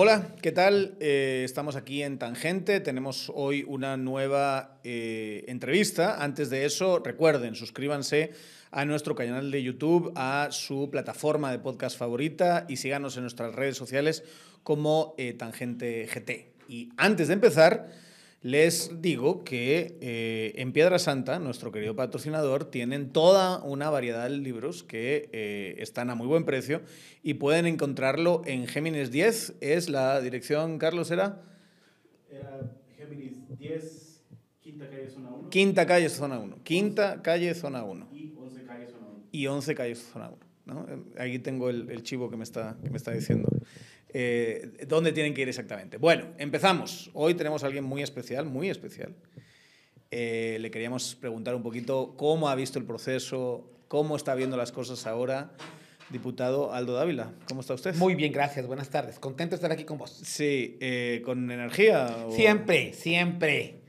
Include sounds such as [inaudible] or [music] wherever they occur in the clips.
Hola, ¿qué tal? Eh, estamos aquí en Tangente. Tenemos hoy una nueva eh, entrevista. Antes de eso, recuerden, suscríbanse a nuestro canal de YouTube, a su plataforma de podcast favorita y síganos en nuestras redes sociales como eh, Tangente GT. Y antes de empezar, les digo que eh, en Piedra Santa, nuestro querido patrocinador, tienen toda una variedad de libros que eh, están a muy buen precio y pueden encontrarlo en Géminis 10. Es la dirección, Carlos, ¿era? Era Géminis 10, Quinta Calle Zona 1. Quinta calle, zona 1. Quinta calle, zona 1. Y 11 Calle Zona 1. Y 11 calle, zona 1. ¿no? Aquí tengo el, el chivo que me está, que me está diciendo. Eh, ¿Dónde tienen que ir exactamente? Bueno, empezamos. Hoy tenemos a alguien muy especial, muy especial. Eh, le queríamos preguntar un poquito cómo ha visto el proceso, cómo está viendo las cosas ahora. Diputado Aldo Dávila, ¿cómo está usted? Muy bien, gracias. Buenas tardes. Contento de estar aquí con vos. Sí, eh, ¿con energía? o- Siempre, siempre.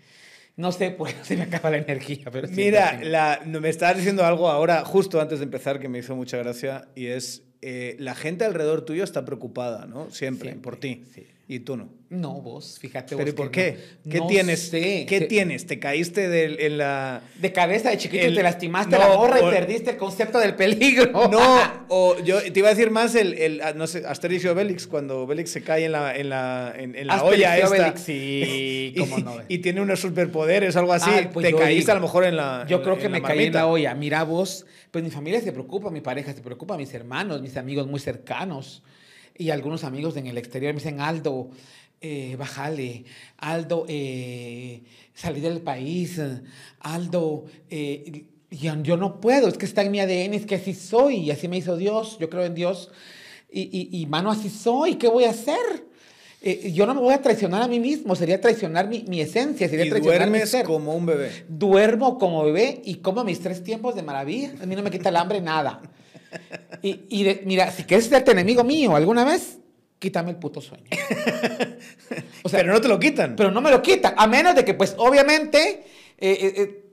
No sé qué [laughs] se me acaba la energía, pero Mira, la- me estabas diciendo algo ahora, justo antes de empezar, que me hizo mucha gracia, y es, eh, la gente alrededor tuyo está preocupada, ¿no? Siempre, Siempre, por ti. sí. Y tú no. No, vos, fíjate ¿Pero vos y por qué? no- ¿Qué no tienes? sé. ¿Qué Se- tienes? ¿Te caíste del- en la...? De cabeza de chiquito El- te lastimaste no, la gorra y perdiste el concepto del peligro. [laughs] No, [laughs] o yo te iba a decir más el, el ah, no sé, Asterix y Obelix, cuando Obelix se cae en la, en la, en, en la olla esta. Obelix, sí, [laughs] cómo no. y tiene unos superpoderes, algo así. Ah, pues te caíste digo, a lo mejor en la Yo en- creo que me caí en la olla. Mira vos, pues mi familia se preocupa, mi pareja se preocupa, mis hermanos, mis amigos muy cercanos y algunos amigos en el exterior me dicen, Aldo, eh, bájale, Aldo, eh, salí del país, Aldo, eh, yo, yo no puedo, es que está en mi ADN, es que así soy, y así me hizo Dios, yo creo en Dios, y, y, y mano, así soy, ¿qué voy a hacer? Eh, yo no me voy a traicionar a mí mismo, sería traicionar mi, mi esencia, sería Y traicionar mi duermes ser. como un bebé. Duermo como bebé y como mis tres tiempos de maravilla. A mí no me quita el hambre nada. Y, y de- mira, si quieres ser enemigo mío alguna vez, quítame el puto sueño. [laughs] O sea, pero no te lo quitan. Pero no me lo quitan, a menos de que, pues, obviamente, eh, eh, eh,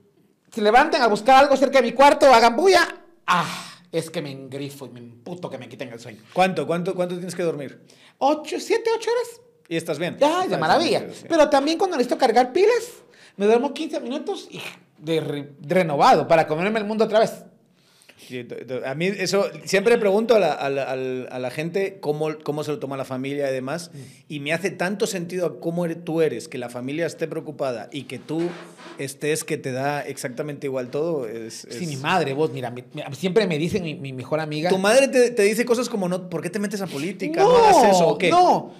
se levanten a buscar algo cerca de mi cuarto, hagan bulla. Ah, es que me engrifo y me emputo que me quiten el sueño. ¿Cuánto, cuánto, ¿Cuánto tienes que dormir? ¿Ocho, siete, ocho horas? ¿Y estás bien? Ya, de maravilla. bien. Pero también cuando necesito cargar pilas, me duermo 15 minutos y de re- renovado para comerme el mundo otra vez. Sí, A mí eso, siempre pregunto a la, a la- a la gente cómo, cómo se lo toma la familia y demás, Mm. y me hace tanto sentido cómo eres- tú eres, que la familia esté preocupada y que tú estés, que te da exactamente igual todo. Es, Sí, es- mi madre, vos, mira, mi- siempre me dice mi, mi mejor amiga. Tu madre te, te dice cosas como, no, ¿por qué te metes a política? No, no, hagas eso, ¿o qué? no.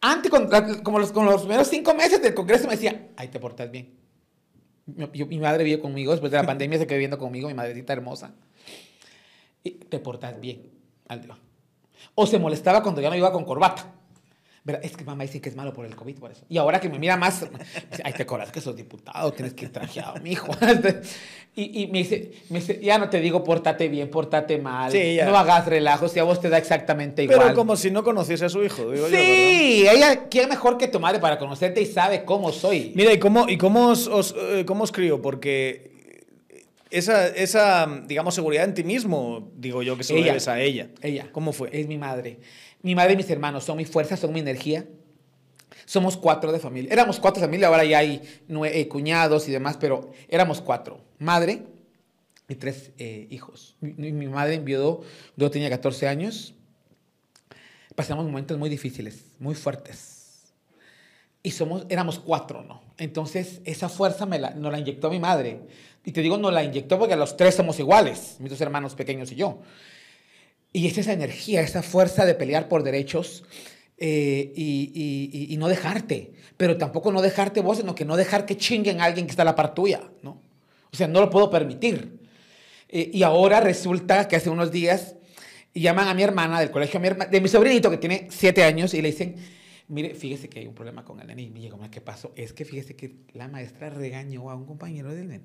Antes, con, como los, con los primeros cinco meses del Congreso, me decía, ay, te portas bien. Yo- mi madre vive conmigo, después de la pandemia se quedó viviendo conmigo, mi madrecita hermosa. Y, te portas bien, Aldo. O se molestaba cuando yo no iba con corbata. Es que mamá dice que es malo por el COVID, por eso. Y ahora que me mira más, dice, ay, te acuerdas que sos diputado, tienes que ir trajeado, mijo. [laughs] y, y me, dice, me dice, ya no te digo pórtate bien, pórtate mal, Sí, ya. no hagas relajos, y a vos te da exactamente igual. Pero como si no conociese a su hijo, digo yo, ¿verdad? Sí, ella, ¿quién mejor que tu madre para conocerte y sabe cómo soy? Mira, ¿y cómo, y cómo, os, os, eh, cómo os crío? Porque esa, esa, digamos, seguridad en ti mismo, digo yo que se lo debes a ella. Ella. ¿Cómo fue? Es mi madre. Mi madre y mis hermanos son mi fuerza, son mi energía. Somos cuatro de familia. Éramos cuatro de familia, ahora ya hay eh, cuñados y demás, pero éramos cuatro. Madre y tres eh, hijos. Mi, mi- mi madre enviudó, yo tenía 14 años. Pasamos momentos muy difíciles, muy fuertes. Y somos, éramos cuatro, ¿no? Entonces, esa fuerza me la, nos la inyectó mi madre. Y te digo, nos la inyectó porque los tres somos iguales, mis dos hermanos pequeños y yo. Y es esa energía, esa fuerza de pelear por derechos eh, y, y- y- y no dejarte. Pero tampoco no dejarte vos, sino que no dejar que chinguen a alguien que está a la par tuya, ¿no? O sea, no lo puedo permitir. Eh, y ahora resulta que hace unos días llaman a mi hermana del colegio, a mi herma- de mi sobrinito que tiene siete años, y le dicen, mire, fíjese que hay un problema con el nene. Y me llegó, ¿qué pasó? Es que fíjese que la maestra regañó a un compañero del nene.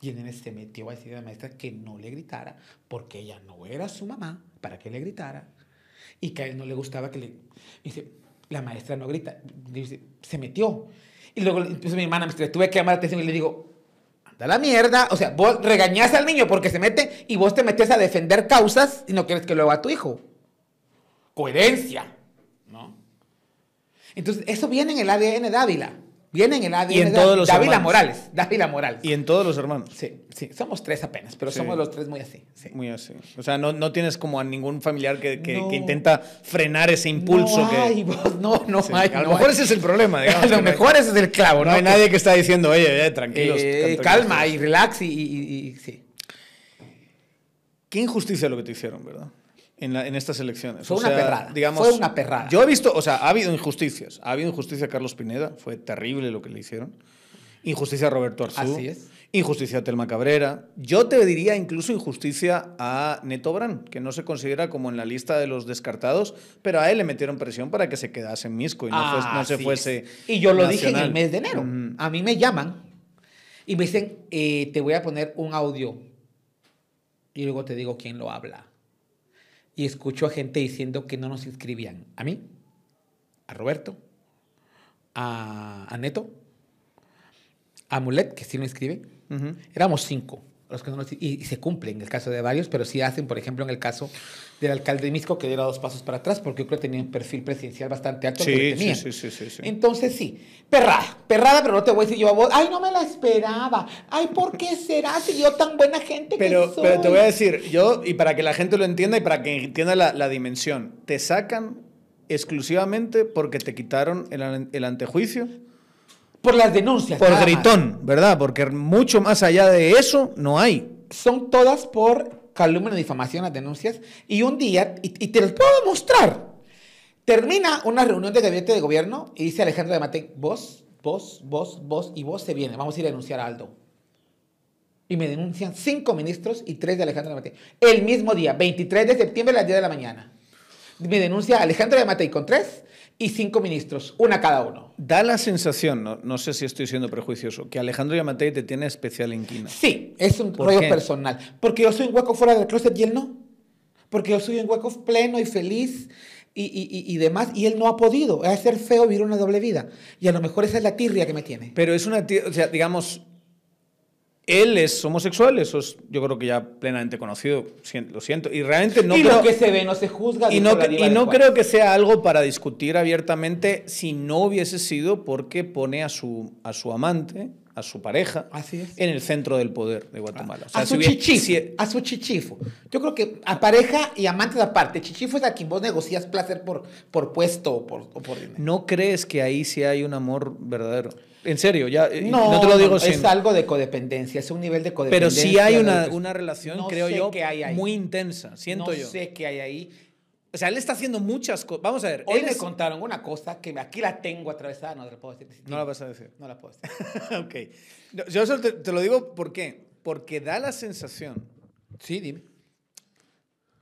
Y el nene se metió a decirle a la maestra que no le gritara, porque ella no era su mamá para que le gritara. Y que a él no le gustaba que le... Dice, la maestra no grita. Dice, se metió. Y luego entonces mi hermana me tuve que llamar la atención y le digo, da la mierda. O sea, vos regañás al niño porque se mete y vos te metes a defender causas y no quieres que lo haga tu hijo. Coherencia. Entonces, eso viene en el ADN Dávila. Viene en el ADN Y en de todos los Dávila hermanos. Morales. Dávila Morales. Y en todos los hermanos. Sí, sí, somos tres apenas, pero Sí. somos los tres muy así. sí. Muy así. O sea, no, no tienes como a ningún familiar que, que- No. que intenta frenar ese impulso no que. hay, vos, no, no Sí, hay. a lo mejor hay. ese es el problema, [laughs] digamos. A lo hay- mejor ese es el clavo, No ¿no? hay nadie que está diciendo, oye, eh, tranquilos. Eh, tranquilos". calma y relax y, y- y- sí. Qué injusticia lo que te hicieron, ¿verdad? En, la- en estas elecciones. Fue O una sea, perrada, Digamos, fue una perrada. Yo he visto, o sea, ha habido injusticias. Ha habido injusticia a Carlos Pineda, fue terrible lo que le hicieron. Injusticia a Roberto Arzú. Así es. Injusticia a Telma Cabrera. Yo te diría incluso injusticia a Neto Brand, que no se considera como en la lista de los descartados, pero a él le metieron presión para que se quedase en Misco y no, fuese- no se fuese. es. Y yo lo dije en el mes de enero. Mm. A mí me llaman y me dicen, eh, te voy a poner un audio. Y luego te digo quién lo habla. Y escucho a gente diciendo que no nos inscribían. A mí, a Roberto, a, a Neto, a Mulet, que sí lo inscribe. Éramos cinco. Los que no nos- y, y se cumple en el caso de varios, pero sí hacen, por ejemplo, en el caso del alcalde de Misco, que diera dos pasos para atrás, porque yo creo que tenía un perfil presidencial bastante alto. que Sí, le sí, temían. sí, sí, sí, sí. Entonces sí, perrada, perrada, pero no te voy a decir yo a vos, ay, no me la esperaba, ay, ¿por qué será si yo tan buena gente Pero, que soy? pero te voy a decir, yo, y para que la gente lo entienda y para que entienda la, la dimensión, te sacan exclusivamente porque te quitaron el, el antejuicio Por las denuncias. por gritón, ¿verdad? Porque mucho más allá de eso no hay. Son todas por calumnia, difamación, las denuncias, y un día, y, te los puedo demostrar, termina una reunión de gabinete de gobierno y dice Alejandro de Matei, vos, vos, vos, vos y vos se viene, vamos a ir a denunciar a Aldo. Y me denuncian cinco ministros y tres de Alejandro de Matei. El mismo día, 23 de septiembre a las 10 de la mañana. Me denuncia Alejandro de Matei con tres y cinco ministros, una cada uno. Da la sensación, no, no sé si estoy siendo prejuicioso, que Alejandro Yamatei te tiene especial inquina. Sí, es un ¿Por rollo qué? personal. Porque yo soy un hueco fuera del closet y él no. Porque yo soy un hueco pleno y feliz y, y- y- demás. Y él no ha podido. Es ser feo vivir una doble vida. Y a lo mejor esa es la tirria que me tiene. Pero es una tía, o sea, digamos, él es homosexual, eso es yo creo que ya plenamente conocido, lo siento, y realmente no y creo... lo que se ve no se juzga. Y no, y no creo que sea algo para discutir abiertamente si no hubiese sido porque pone a su, a su amante, a su pareja, Así es. en el centro del poder de Guatemala. O sea, a si su hubiera- chichifo. si- a su chichifo. Yo creo que a pareja y amantes aparte. Chichifo es a quien vos negocias placer por, por puesto o por, o por dinero. ¿No crees que ahí sí hay un amor verdadero? En serio, ya eh, no, te lo digo sin... es algo de codependencia, es un nivel de Pero codependencia. sí hay una, una relación, No creo yo, muy intensa, siento no yo. sé qué hay ahí. O sea, él está haciendo muchas cosas. Vamos a ver. Hoy me es- contaron una cosa que aquí la tengo atravesada, no te la puedo decir. No la vas a decir. No la puedo decir. [laughs] ok. No, Yo solo te, te lo digo ¿por qué? Porque da la sensación. Sí, dime.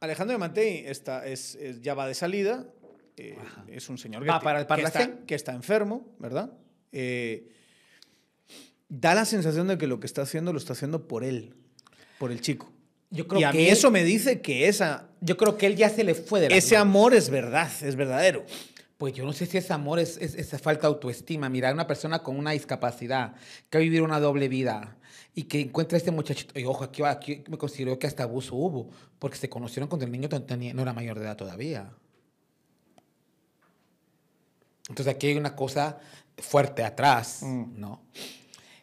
Alejandro de Matei está, es, es- ya va de salida. eh, es un señor que, Va para el que, está, que está enfermo, ¿verdad? Eh, da la sensación de que lo que está haciendo lo está haciendo por él, por el chico. Yo creo Y a que mí él- eso me dice que esa, Yo creo que él ya se le fue de la ese amor es verdad, es verdadero. Pues yo no sé si es amor, es, es esa falta de autoestima. Mirar a una persona con una discapacidad, que va a vivir una doble vida y que encuentra a este muchachito. Y ojo, aquí, aquí me considero que hasta abuso hubo, porque se conocieron cuando el niño no era mayor de edad todavía. Entonces aquí hay una cosa fuerte atrás, Mm. ¿no?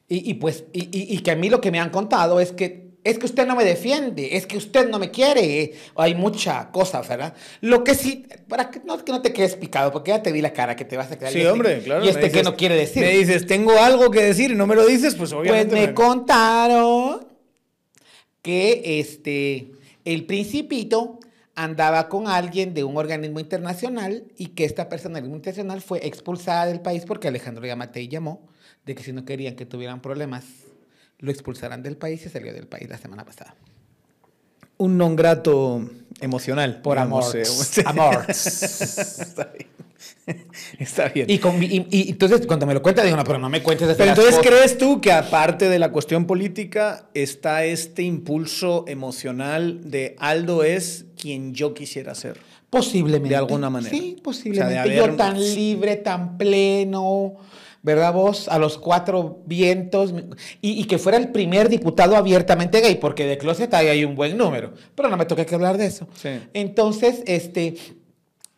Y, y pues, y, y- y que a mí lo que me han contado es que es que usted no me defiende, es que usted no me quiere. Hay mucha cosa, ¿verdad? Lo que sí, para que no, que no te quedes picado, porque ya te vi la cara que te vas a quedar. Sí, y este- hombre, claro. Y este que no quiere decir. Me dices, tengo algo que decir y no me lo dices, pues pues obviamente. me me- contaron que este, el principito andaba con alguien de un organismo internacional y que esta persona del internacional fue expulsada del país porque Alejandro Yamatei llamó de que si no querían que tuvieran problemas, lo expulsaran del país y salió del país la semana pasada. un non grato emocional. Por digamos, amor. eh. [laughs] Amor. [laughs] [laughs] Está bien. Y, con- y- y entonces cuando me lo cuenta digo, no, pero no me cuentes Pero entonces, ¿crees tú que aparte de la cuestión política está este impulso emocional de Aldo es quien yo quisiera ser? Posiblemente. De alguna manera. Sí, O posiblemente. sea, de Yo tan libre, tan pleno, ¿verdad vos? A los cuatro vientos, y, y que fuera el primer diputado abiertamente gay, porque de closet ahí hay un buen número, pero no me toca que hablar de eso. Sí. Entonces, este,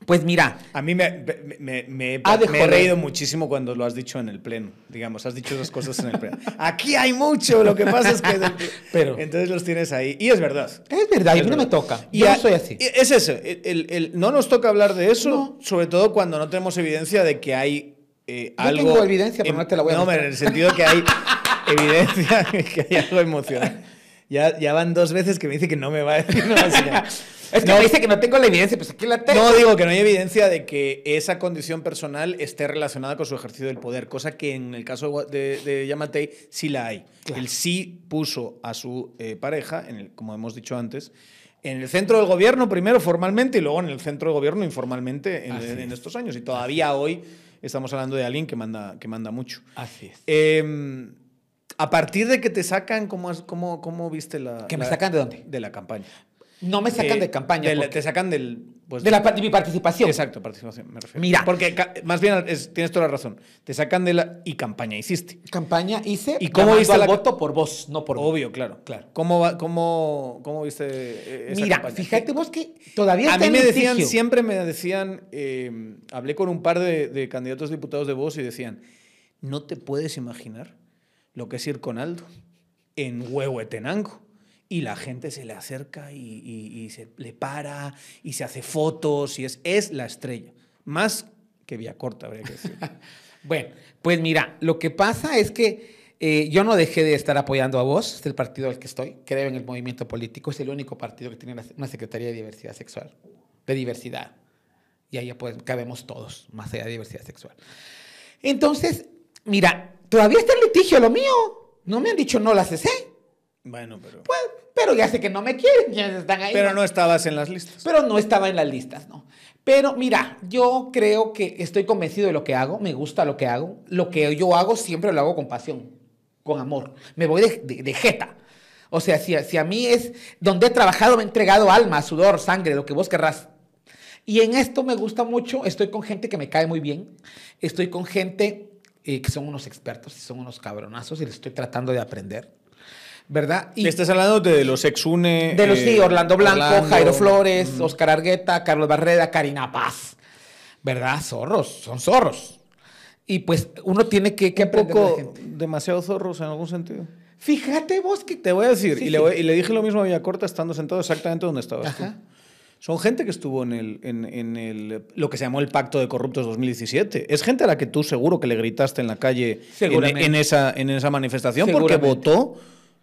pues mira, A mí me, me- me- he reído muchísimo cuando lo has dicho en el pleno. Digamos, has dicho esas cosas en el pleno. Aquí hay mucho, lo que pasa es que... [laughs] Pero- Entonces los tienes ahí. Y es verdad. es verdad, y a Es mí no me toca. Y Yo a- no soy así. Es eso. el- el- el- no nos toca hablar de eso, No. sobre todo cuando no tenemos evidencia de que hay eh, Yo algo... tengo evidencia, pero no te la voy a No, mostrar. en el sentido que hay [laughs] evidencia de que hay algo emocional. Ya, ya van dos veces que me dice que no me va a decir, no va a enseñar. Es que No. me dice que no tengo la evidencia, pues aquí la tengo. No digo que no hay evidencia de que esa condición personal esté relacionada con su ejercicio del poder, cosa que en el caso de, de Yamatei sí la hay. Claro. Él sí puso a su eh, pareja, en el- como hemos dicho antes, en el centro del gobierno primero formalmente y luego en el centro del gobierno informalmente en, en es. estos años. Y todavía hoy estamos hablando de alguien que manda, que manda mucho. Así es. Eh, a partir de que te sacan, ¿cómo, cómo, cómo viste la... ¿Que me la- sacan de dónde? De la campaña. No me sacan Eh, de campaña. de la- porque- te sacan del... pues, de, la, de mi participación. Exacto, participación, me refiero. Mira. Porque más bien es- tienes toda la razón. Te sacan de la. Y campaña hiciste. Campaña hice. ¿Y cómo viste al la- voto por vos, no por mí. Obvio, claro. Claro. ¿Cómo, va- cómo, cómo viste eh, esa Mira, campaña? fíjate vos que todavía A está mí me decían, litigio. siempre me decían, eh, hablé con un par de, de candidatos diputados de voz y decían, no te puedes imaginar lo que es ir con Aldo en Huehuetenango. Y la gente se le acerca y, se le para y se hace fotos y es, es la estrella. Más que Villacorta, habría que decir. [laughs] Bueno, pues mira, lo que pasa es que eh, yo no dejé de estar apoyando a vos, es el partido al que estoy, creo en el movimiento político, es el único partido que tiene una Secretaría de Diversidad Sexual, de diversidad. Y ahí pues cabemos todos, más allá de diversidad sexual. Entonces, mira, todavía está en litigio lo mío. No me han dicho no la cesé. bueno, pero... Pues, pero ya sé que no me quieren, ya están ahí. Pero no estabas en las listas. Pero no estaba en las listas, ¿no? Pero mira, yo creo que estoy convencido de lo que hago, me gusta lo que hago. Lo que yo hago siempre lo hago con pasión, con amor. Me voy de, de- de jeta. O sea, si, si a mí es donde he trabajado, me he entregado alma, sudor, sangre, lo que vos querrás. Y en esto me gusta mucho, estoy con gente que me cae muy bien, estoy con gente que son unos expertos y son unos cabronazos y les estoy tratando de aprender, ¿verdad? Y, Estás hablando de los exune. de los, sí, eh, Orlando Blanco, Orlando. Jairo Flores, Oscar Argueta, Carlos Barreda, Karina Paz. ¿Verdad? Zorros, son zorros. Y pues uno tiene que, que Un aprender poco gente. demasiado zorros en algún sentido. Fíjate vos que... Te voy a decir, Sí, y, le voy- y le dije lo mismo a Villacorta estando sentado exactamente donde estabas tú. Son gente que estuvo en, el, en, en el, lo que se llamó el Pacto de Corruptos 2017. Es gente a la que tú seguro que le gritaste en la calle en, esa, en esa manifestación porque votó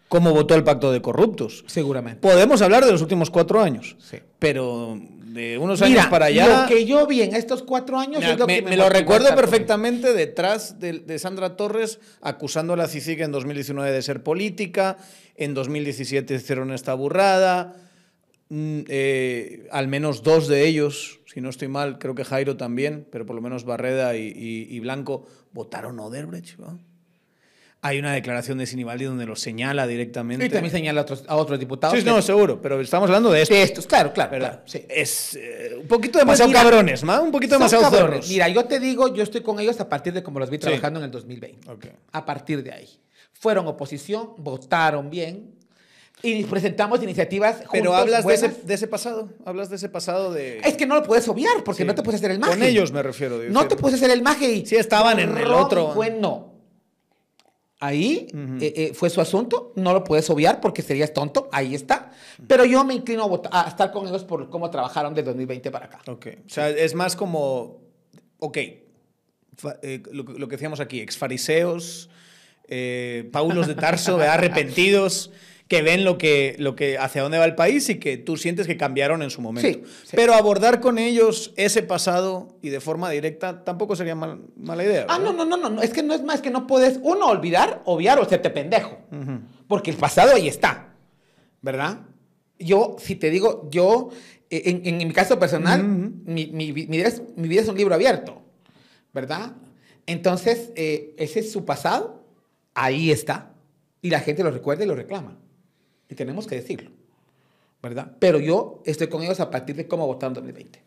como votó el Pacto de Corruptos. Seguramente. Podemos hablar de los últimos cuatro años, Sí. pero de unos Mira, años para allá... lo que yo vi en estos cuatro años Mira, es lo me, que me me lo recuerdo perfectamente detrás de, de Sandra Torres acusando a la CICIG en 2019 de ser política, en 2017 hicieron esta burrada, eh, al menos dos de ellos, si no estoy mal, creo que Jairo también, pero por lo menos Barreda y, y- y Blanco votaron Oderbrecht. ¿va? Hay una declaración de Sinibaldi donde lo señala directamente. Y también señala a otros, a otros diputados. Sí, no, seguro, pero estamos hablando de esto. de estos, claro, claro. claro, sí. Es eh, un poquito demasiado mira, cabrones, ¿ma? Un poquito demasiado cabrones. zorros. Mira, yo te digo, yo estoy con ellos a partir de como los vi trabajando en el 2020. Ok. A partir de ahí. Fueron oposición, votaron bien y presentamos iniciativas Pero juntos, hablas de ese, de ese pasado, hablas de ese pasado de... Es que no lo puedes obviar porque Sí. no te puedes hacer el maje. Con ellos me refiero. No decir. te puedes hacer el maje y... Sí, estaban en el otro. y Cuen no. Ahí Ujú. eh, eh, fue su asunto, no lo puedes obviar porque serías tonto, ahí está. Pero yo me inclino a, vota- a estar con ellos por cómo trabajaron de 2020 para acá. Ok. O sea, es más como... Ok. Eh, lo, que- lo que decíamos aquí, exfariseos, eh, Paulos de Tarso, [laughs] arrepentidos, que ven lo que, lo que, hacia dónde va el país y que tú sientes que cambiaron en su momento. Sí, sí. Pero abordar con ellos ese pasado y de forma directa tampoco sería mal- mala idea. Ah, ¿verdad? no, no, no, no, no, es que no es más que no puedes, uno, olvidar, obviar o hacerte pendejo. Porque el pasado ahí está, ¿verdad? Yo, si te digo, yo, eh, en, en mi caso personal, mi, mi vida es, mi vida es un libro abierto, ¿verdad? Entonces, eh, ese es su pasado, ahí está, y la gente lo recuerda y lo reclama. Tenemos que decirlo, ¿verdad? Pero yo estoy con ellos a partir de cómo votaron en 2020.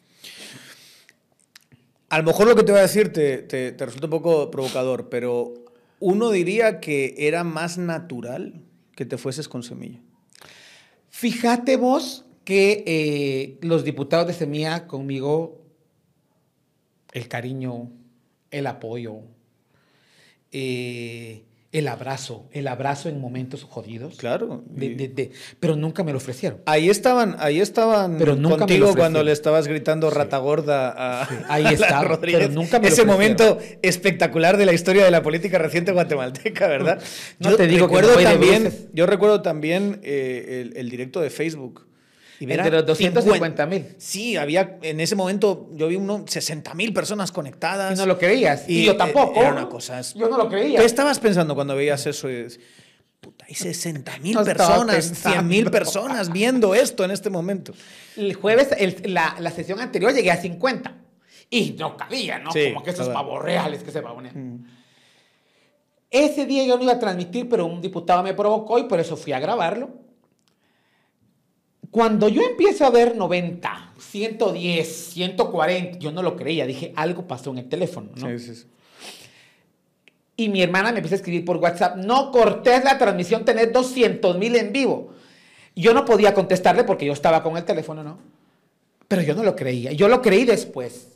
A lo mejor lo que te voy a decir te resulta un poco provocador, pero uno diría que era más natural que te fueses con semilla. Fíjate vos que eh, los diputados de Semilla conmigo, el cariño, el apoyo, eh, el abrazo, el abrazo en momentos jodidos. Claro. de- de- de- pero nunca me lo ofrecieron. Ahí estaban, ahí estaban Pero nunca contigo cuando le estabas gritando rata gorda a, [laughs] ahí a la estaba, Rodríguez. pero nunca me Ese momento espectacular de la historia de la política reciente guatemalteca, ¿verdad? No te digo recuerdo también, yo recuerdo también eh, el, el directo de Facebook. Y Entre los 250,000. Sí, había en ese momento yo vi uno 60 mil personas Y conectadas. no lo creías. Y, Y, yo tampoco. era una cosa- Yo no lo creía. ¿Qué estabas pensando cuando veías eso? Y Puta, hay 60 mil No personas, 100 mil personas viendo esto en este momento. El jueves, el- la, la sesión anterior llegué a 50. Y no cabía, ¿no? Sí, Como que esos pavos reales que se poner. Ese día yo no iba a transmitir, pero un diputado me provocó y por eso fui a grabarlo. Cuando yo empiezo a ver 90, 110, 140, yo no lo creía. Dije, algo pasó en el teléfono, ¿no? Sí, sí, sí. Y mi hermana me empieza a escribir por WhatsApp, no cortes la transmisión, tenés 200 mil en vivo. Yo no podía contestarle porque yo estaba con el teléfono, ¿no? Pero yo no lo creía. Yo lo creí después.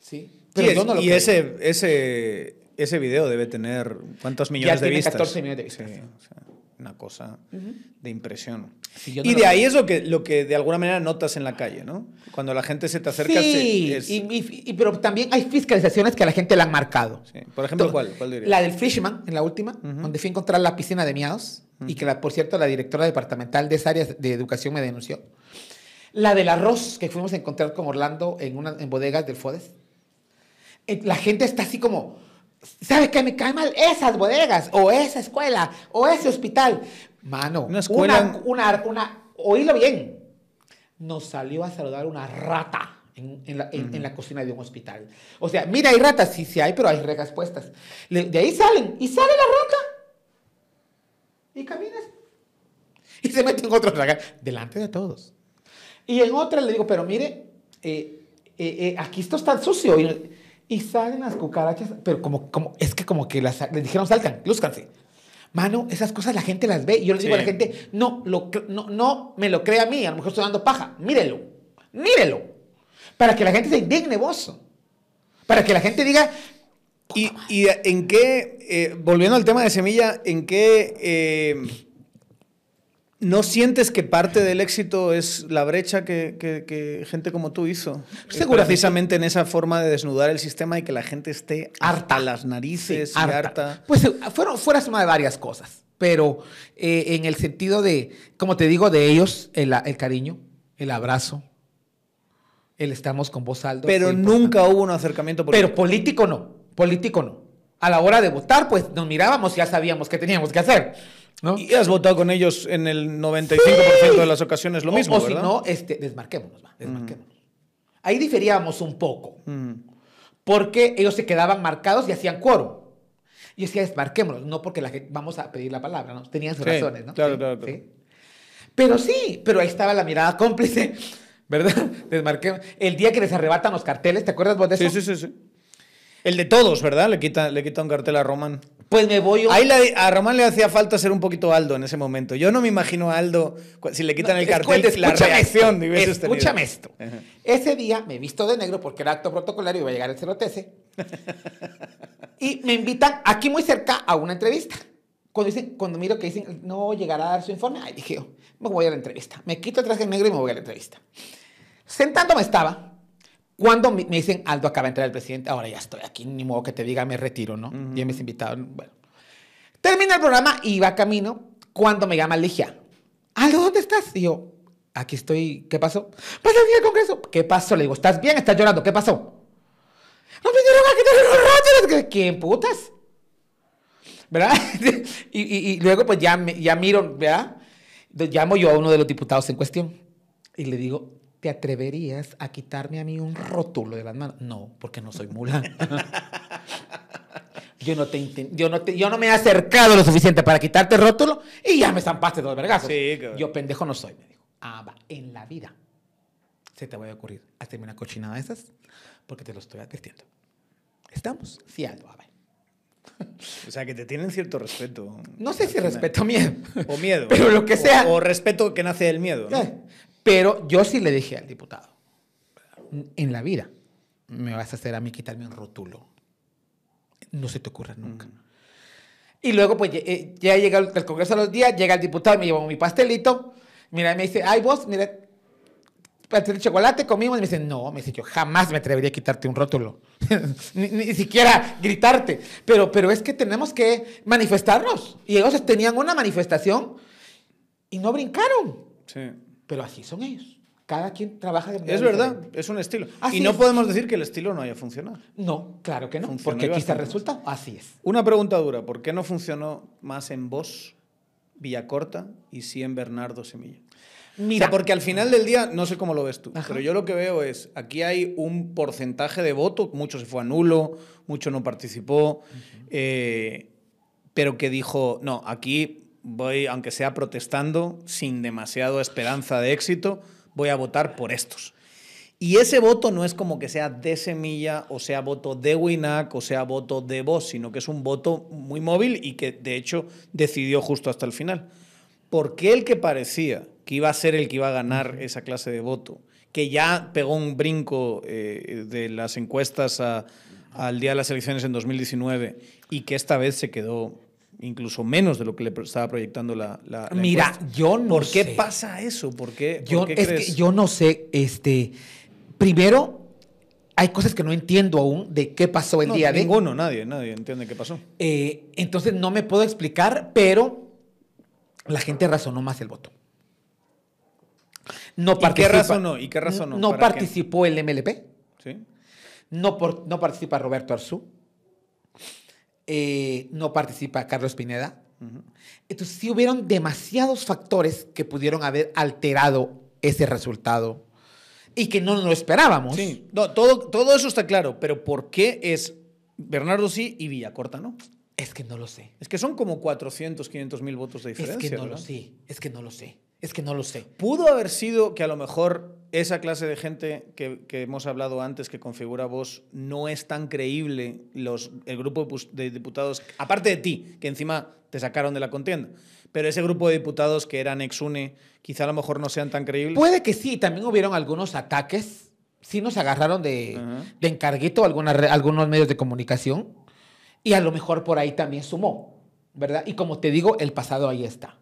¿Sí? Pero Sí, yo no lo y creí. ese, ese, ese video debe tener cuántos millones de tiene vistas. 14 millones de vistas. Sí, o sea, una cosa de impresión. Sí, y lo de ahí es lo que, lo que de alguna manera notas en la calle, ¿no? Cuando la gente se te acerca. Sí, se- es- y- y- y- pero también hay fiscalizaciones que a la gente le han marcado. sí. Por ejemplo, ¿cuál? ¿Cuál dirías? La del Fishman, en la última, donde fui a encontrar la piscina de miados y que, la, por cierto, la directora departamental de esa área de educación me denunció. La del arroz que fuimos a encontrar con Orlando en, una, en bodegas del FODES. Eh, La gente está así como, ¿sabe qué me cae mal? Esas bodegas, o esa escuela, o ese hospital. Mano, Una escuela- una, una, una- oílo bien, nos salió a saludar una rata en, en la, en- en la cocina de un hospital. O sea, mira, hay ratas, sí, sí hay, pero hay regas puestas. Le- de ahí salen, y sale la rata. Y caminas. Y se mete en otro regal, delante de todos. Y en otra le digo, pero mire, eh, eh, eh, aquí esto está sucio. Y, y salen las cucarachas, pero como, como, es que como que las, les dijeron, saltan, lúzcanse. Mano, esas cosas la gente las ve. Y yo le digo a la gente, no, lo, no, no me lo crea a mí, a lo mejor estoy dando paja. Mírelo, mírelo. Para que la gente se indigne vos. Para que la gente diga, ¿Y, y en qué, eh, volviendo al tema de semilla, en qué eh, no sientes que parte del éxito es la brecha que, que- que gente como tú hizo? Eh. Precisamente en esa forma de desnudar el sistema y que la gente esté harta las narices Sí, y harta. harta. Pues eh, fueron, fuera suma de varias cosas, pero eh, en el sentido de, como te digo, de ellos, el, el cariño, el abrazo, el estamos con vos, Aldo. Pero importante. nunca hubo un acercamiento político. Pero político no, político no. A la hora de votar, pues nos mirábamos y ya sabíamos qué teníamos que hacer. ¿No? Y has votado con ellos en el 95% de las ocasiones lo O- mismo, o, si ¿verdad? no, este, desmarquémonos, va, desmarquémonos. Ahí diferíamos un poco. Mm. porque ellos se quedaban marcados y hacían quórum. Y decía, desmarquémonos, no porque la gente, vamos a pedir la palabra, ¿no? Tenían sus Sí, razones, ¿no? claro, Sí, claro, claro. sí. Pero sí, pero ahí estaba la mirada cómplice, [laughs] ¿verdad? Desmarquemos. El día que les arrebatan los carteles, ¿te acuerdas vos de eso? Sí, sí, sí, sí. El de todos, ¿verdad? Le quita, le quita un cartel a Román. Pues me voy. Ahí la- a Román le hacía falta ser un poquito Aldo en ese momento. Yo no me imagino a Aldo, si le quitan No, el cartel, escucha- la escúchame reacción de. Escúchame esto. Ajá. Ese día me visto de negro porque era acto protocolario y iba a llegar el cerotese. [laughs] y me invitan aquí muy cerca a una entrevista. Cuando, dicen, cuando miro que dicen, no llegará a dar su informe, ay, dije, yo, me voy a la entrevista. Me quito el traje negro y me voy a la entrevista. Sentándome estaba, cuando me dicen, Aldo, acaba de entrar el presidente, ahora ya estoy aquí, ni modo que te diga, me retiro, ¿no? Ya me has invitado, bueno. Termina el programa y va camino cuando me llama Ligia. Aldo, ¿dónde estás? Y yo, aquí estoy, ¿qué pasó? Pasa el día del Congreso. ¿Qué pasó? Le digo, ¿estás bien? ¿Estás llorando? ¿Qué pasó? No me dieron los ratones. ¿Quién putas? ¿Verdad? [laughs] y, y- y luego pues ya, ya miro, ¿verdad? Llamo yo a uno de los diputados en cuestión y le digo, ¿te atreverías a quitarme a mí un rótulo de las manos? No, porque no soy mula. [laughs] yo, no te, yo, no te- yo no me he acercado lo suficiente para quitarte el rótulo y ya me zampaste dos vergazos. Sí, cabrón. Yo pendejo no soy, me dijo. Ah, va, en la vida. se te vaya a ocurrir hacerme una cochinada de esas, porque te lo estoy advirtiendo. ¿Estamos? Sí, Aldo, a ver. O sea, que te tienen cierto respeto. No sé si final. respeto o miedo. O miedo. [laughs] Pero lo que O- sea. O, respeto que nace del miedo, ¿no? Pero yo sí le dije al diputado, en la vida me vas a hacer a mí quitarme un rótulo. No se te ocurra nunca. Y luego, pues, eh, ya llega el, Congreso a los días, llega el diputado, me lleva mi pastelito, mira, me dice, ay, vos, mira, pastel de chocolate, comimos, y me dice, no, me dice, yo jamás me atrevería a quitarte un rótulo, [laughs] ni, ni siquiera gritarte, pero, pero es que tenemos que manifestarnos. Y ellos tenían una manifestación y no brincaron. Sí. Pero así son ellos. Cada quien trabaja de manera Es verdad, diferente. es un estilo. Así y no es. podemos decir que el estilo no haya funcionado. No, claro que no. Funcionó porque aquí está el resultado. Así es. Una pregunta dura, ¿por qué no funcionó más en Vos, Villacorta y sí en Bernardo Semilla? Mira, O sea, porque al final del día, no sé cómo lo ves tú, Ajá. pero yo lo que veo es, aquí hay un porcentaje de voto, mucho se fue a nulo, mucho no participó, eh, pero que dijo, no, aquí voy, aunque sea protestando, sin demasiada esperanza de éxito, voy a votar por estos. Y ese voto no es como que sea de Semilla, o sea voto de Winac, o sea voto de Vox, sino que es un voto muy móvil y que de hecho decidió justo hasta el final. ¿Por qué el que parecía que iba a ser el que iba a ganar esa clase de voto, que ya pegó un brinco eh, de las encuestas al día de las elecciones en 2019 y que esta vez se quedó incluso menos de lo que le estaba proyectando la, la- la Mira, encuesta? yo no ¿Por qué sé. pasa eso? ¿Por qué, yo, por qué es crees? que yo no sé, este, primero, hay cosas que no entiendo aún de qué pasó el No, día de. ninguno, nadie, nadie entiende qué pasó. Eh, entonces no me puedo explicar, pero la gente razonó más el voto. No ¿Y qué razonó? ¿Y qué razonó? No ¿Para qué? participó el MLP. ¿Sí? No, por- no participa Roberto Arzú. Eh, no participa Carlos Pineda. Entonces, sí hubieron demasiados factores que pudieron haber alterado ese resultado y que no lo esperábamos. Sí, no, todo, todo eso está claro, pero ¿por qué es Bernardo sí y Villacorta no? Es que no lo sé. Es que son como 400, 500 mil votos de Es diferencia. que no lo sé. Es que no lo sé. Es que no lo sé. Pudo haber sido que a lo mejor esa clase de gente que, que hemos hablado antes que configura vos no es tan creíble los, el grupo de diputados, aparte de ti, que encima te sacaron de la contienda, pero ese grupo de diputados que eran ex-UNE quizá a lo mejor no sean tan creíbles. Puede que sí. También hubieron algunos ataques. Sí nos agarraron de, de encarguito algunas re- algunos medios de comunicación. Y a lo mejor por ahí también sumó. ¿Verdad? Y como te digo, el pasado ahí está.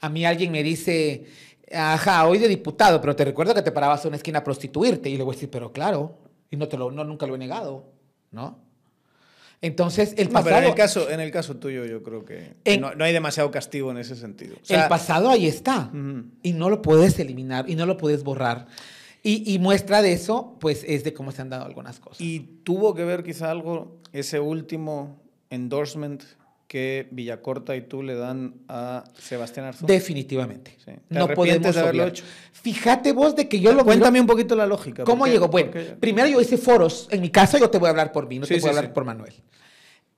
A mí alguien me dice, ajá, hoy de diputado, pero te recuerdo que te parabas a una esquina a prostituirte. Y le voy a decir, pero claro, y no te lo, no, nunca lo he negado, ¿no? Entonces, el No, pasado, pero en el, caso, en el caso tuyo yo creo que En- no, no hay demasiado castigo en ese sentido. O sea, el pasado ahí está. Ujú. Y no lo puedes eliminar y no lo puedes borrar. Y, y muestra de eso, pues, es de cómo se han dado algunas cosas. Y tuvo que ver quizá algo ese último endorsement que Villacorta y tú le dan a Sebastián Arzú. Definitivamente. Sí. ¿Te No podemos de haberlo obviar. hecho? Fíjate vos de que yo lo miro- Cuéntame un poquito la lógica. ¿Cómo llegó? Bueno, primero yo hice foros. En mi caso, yo te voy a hablar por mí, no Sí, te voy a hablar por Manuel.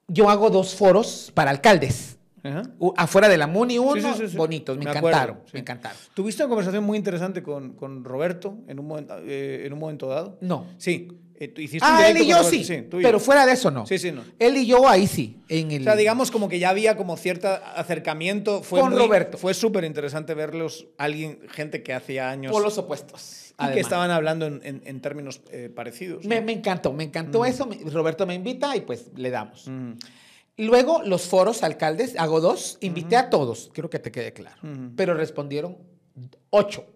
Yo hago dos foros para alcaldes. Ajá. Afuera de la MUNI uno, bonitos, me, Me encantaron, acuerdo, me encantaron. Tuviste una conversación muy interesante con, con Roberto en un, momento, eh, en un momento dado. No. Sí. Eh, hiciste Ah, él y yo sí, pero fuera de eso no. Sí, sí, no. Él y yo ahí sí, en el... O sea, digamos como que ya había como cierto acercamiento. Fue Con muy- Roberto. Fue súper interesante verlos, alguien, gente que hacía años polos opuestos. y que estaban hablando en, en- en términos eh, parecidos. ¿no? Me, me encantó, me encantó eso. me- Roberto me invita y pues le damos. Ujú. Luego, los foros alcaldes, hago dos, invité a todos, quiero que te quede claro. Pero respondieron ocho.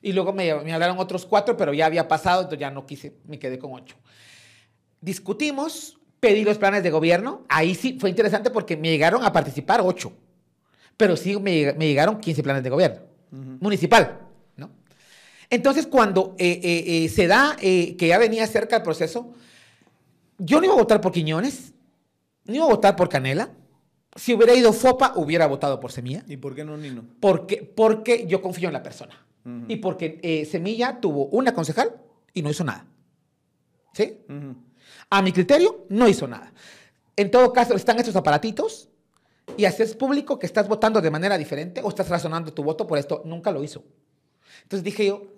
Y luego me, me hablaron otros cuatro, pero ya había pasado, entonces ya no quise, me quedé con ocho. Discutimos, pedí los planes de gobierno. Ahí sí fue interesante porque me llegaron a participar ocho. Pero sí me, lleg- me llegaron 15 planes de gobierno. Municipal, ¿no? Entonces, cuando eh, eh, eh, se da que ya venía cerca el proceso, yo no iba a votar por Quiñones, no iba a votar por Canela. Si hubiera ido Fopa, hubiera votado por Semilla. ¿Y por qué no Nino? Porque, porque yo confío en la persona. Y porque eh, Semilla tuvo una concejal y no hizo nada. ¿Sí? A mi criterio, no hizo nada. En todo caso, están estos aparatitos y haces público que estás votando de manera diferente o estás razonando tu voto por esto. Nunca lo hizo. Entonces dije yo,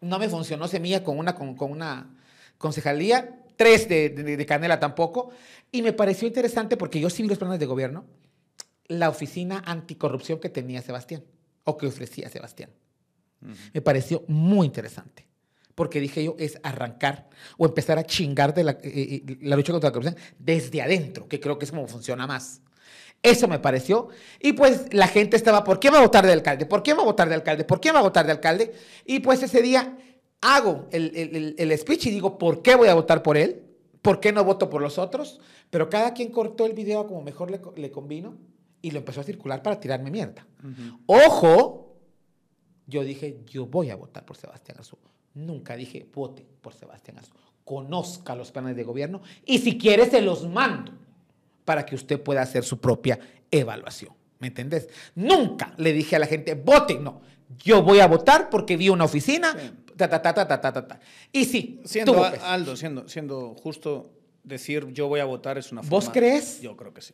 no me funcionó Semilla con una, con, con una concejalía, tres de, de- de Canela tampoco, y me pareció interesante porque yo sí vi los planes de gobierno, la oficina anticorrupción que tenía Sebastián, o que ofrecía Sebastián. Me pareció muy interesante. Porque dije yo, es arrancar o empezar a chingar de la, eh, eh, la lucha contra la corrupción desde adentro, que creo que es como funciona más. Eso me pareció. Y pues la gente estaba, ¿por qué va a votar de alcalde? ¿Por qué va a votar de alcalde? ¿Por qué va a votar de alcalde? Y pues ese día hago el, el- el- speech y digo, ¿por qué voy a votar por él? ¿Por qué no voto por los otros? Pero cada quien cortó el video como mejor le, le convino y lo empezó a circular para tirarme mierda. Ojo, yo dije, yo voy a votar por Sebastián Arzú. Nunca dije, vote por Sebastián Arzú. Conozca los planes de gobierno y si quiere se los mando para que usted pueda hacer su propia evaluación. ¿Me entendés? Nunca le dije a la gente, vote. No, yo voy a votar porque vi una oficina, Sí. ta, ta, ta, ta, ta, ta, ta. Y sí, Siendo tuvo. Aldo, siendo, siendo justo decir yo voy a votar es una forma. ¿Vos crees? Yo creo que sí.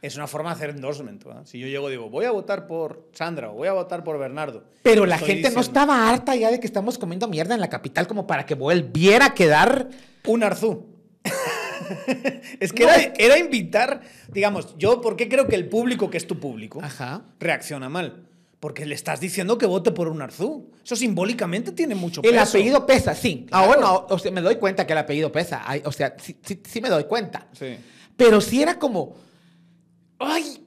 Es una forma de hacer endorsement. ¿verdad? Si yo llego y digo, voy a votar por Sandra o voy a votar por Bernardo. Pero la gente no diciendo, estaba harta ya de que estamos comiendo mierda en la capital como para que volviera a quedar Un Arzú. [laughs] es que No, era, era invitar, digamos, yo, ¿por qué creo que el público, que es tu público, Ajá. reacciona mal? Porque le estás diciendo que vote por un Arzú. Eso simbólicamente tiene mucho El peso. apellido pesa, sí. Claro. Ahora no, o sea, me doy cuenta que el apellido pesa. O sea, sí, sí- sí me doy cuenta. Sí. Pero sí era como, ay,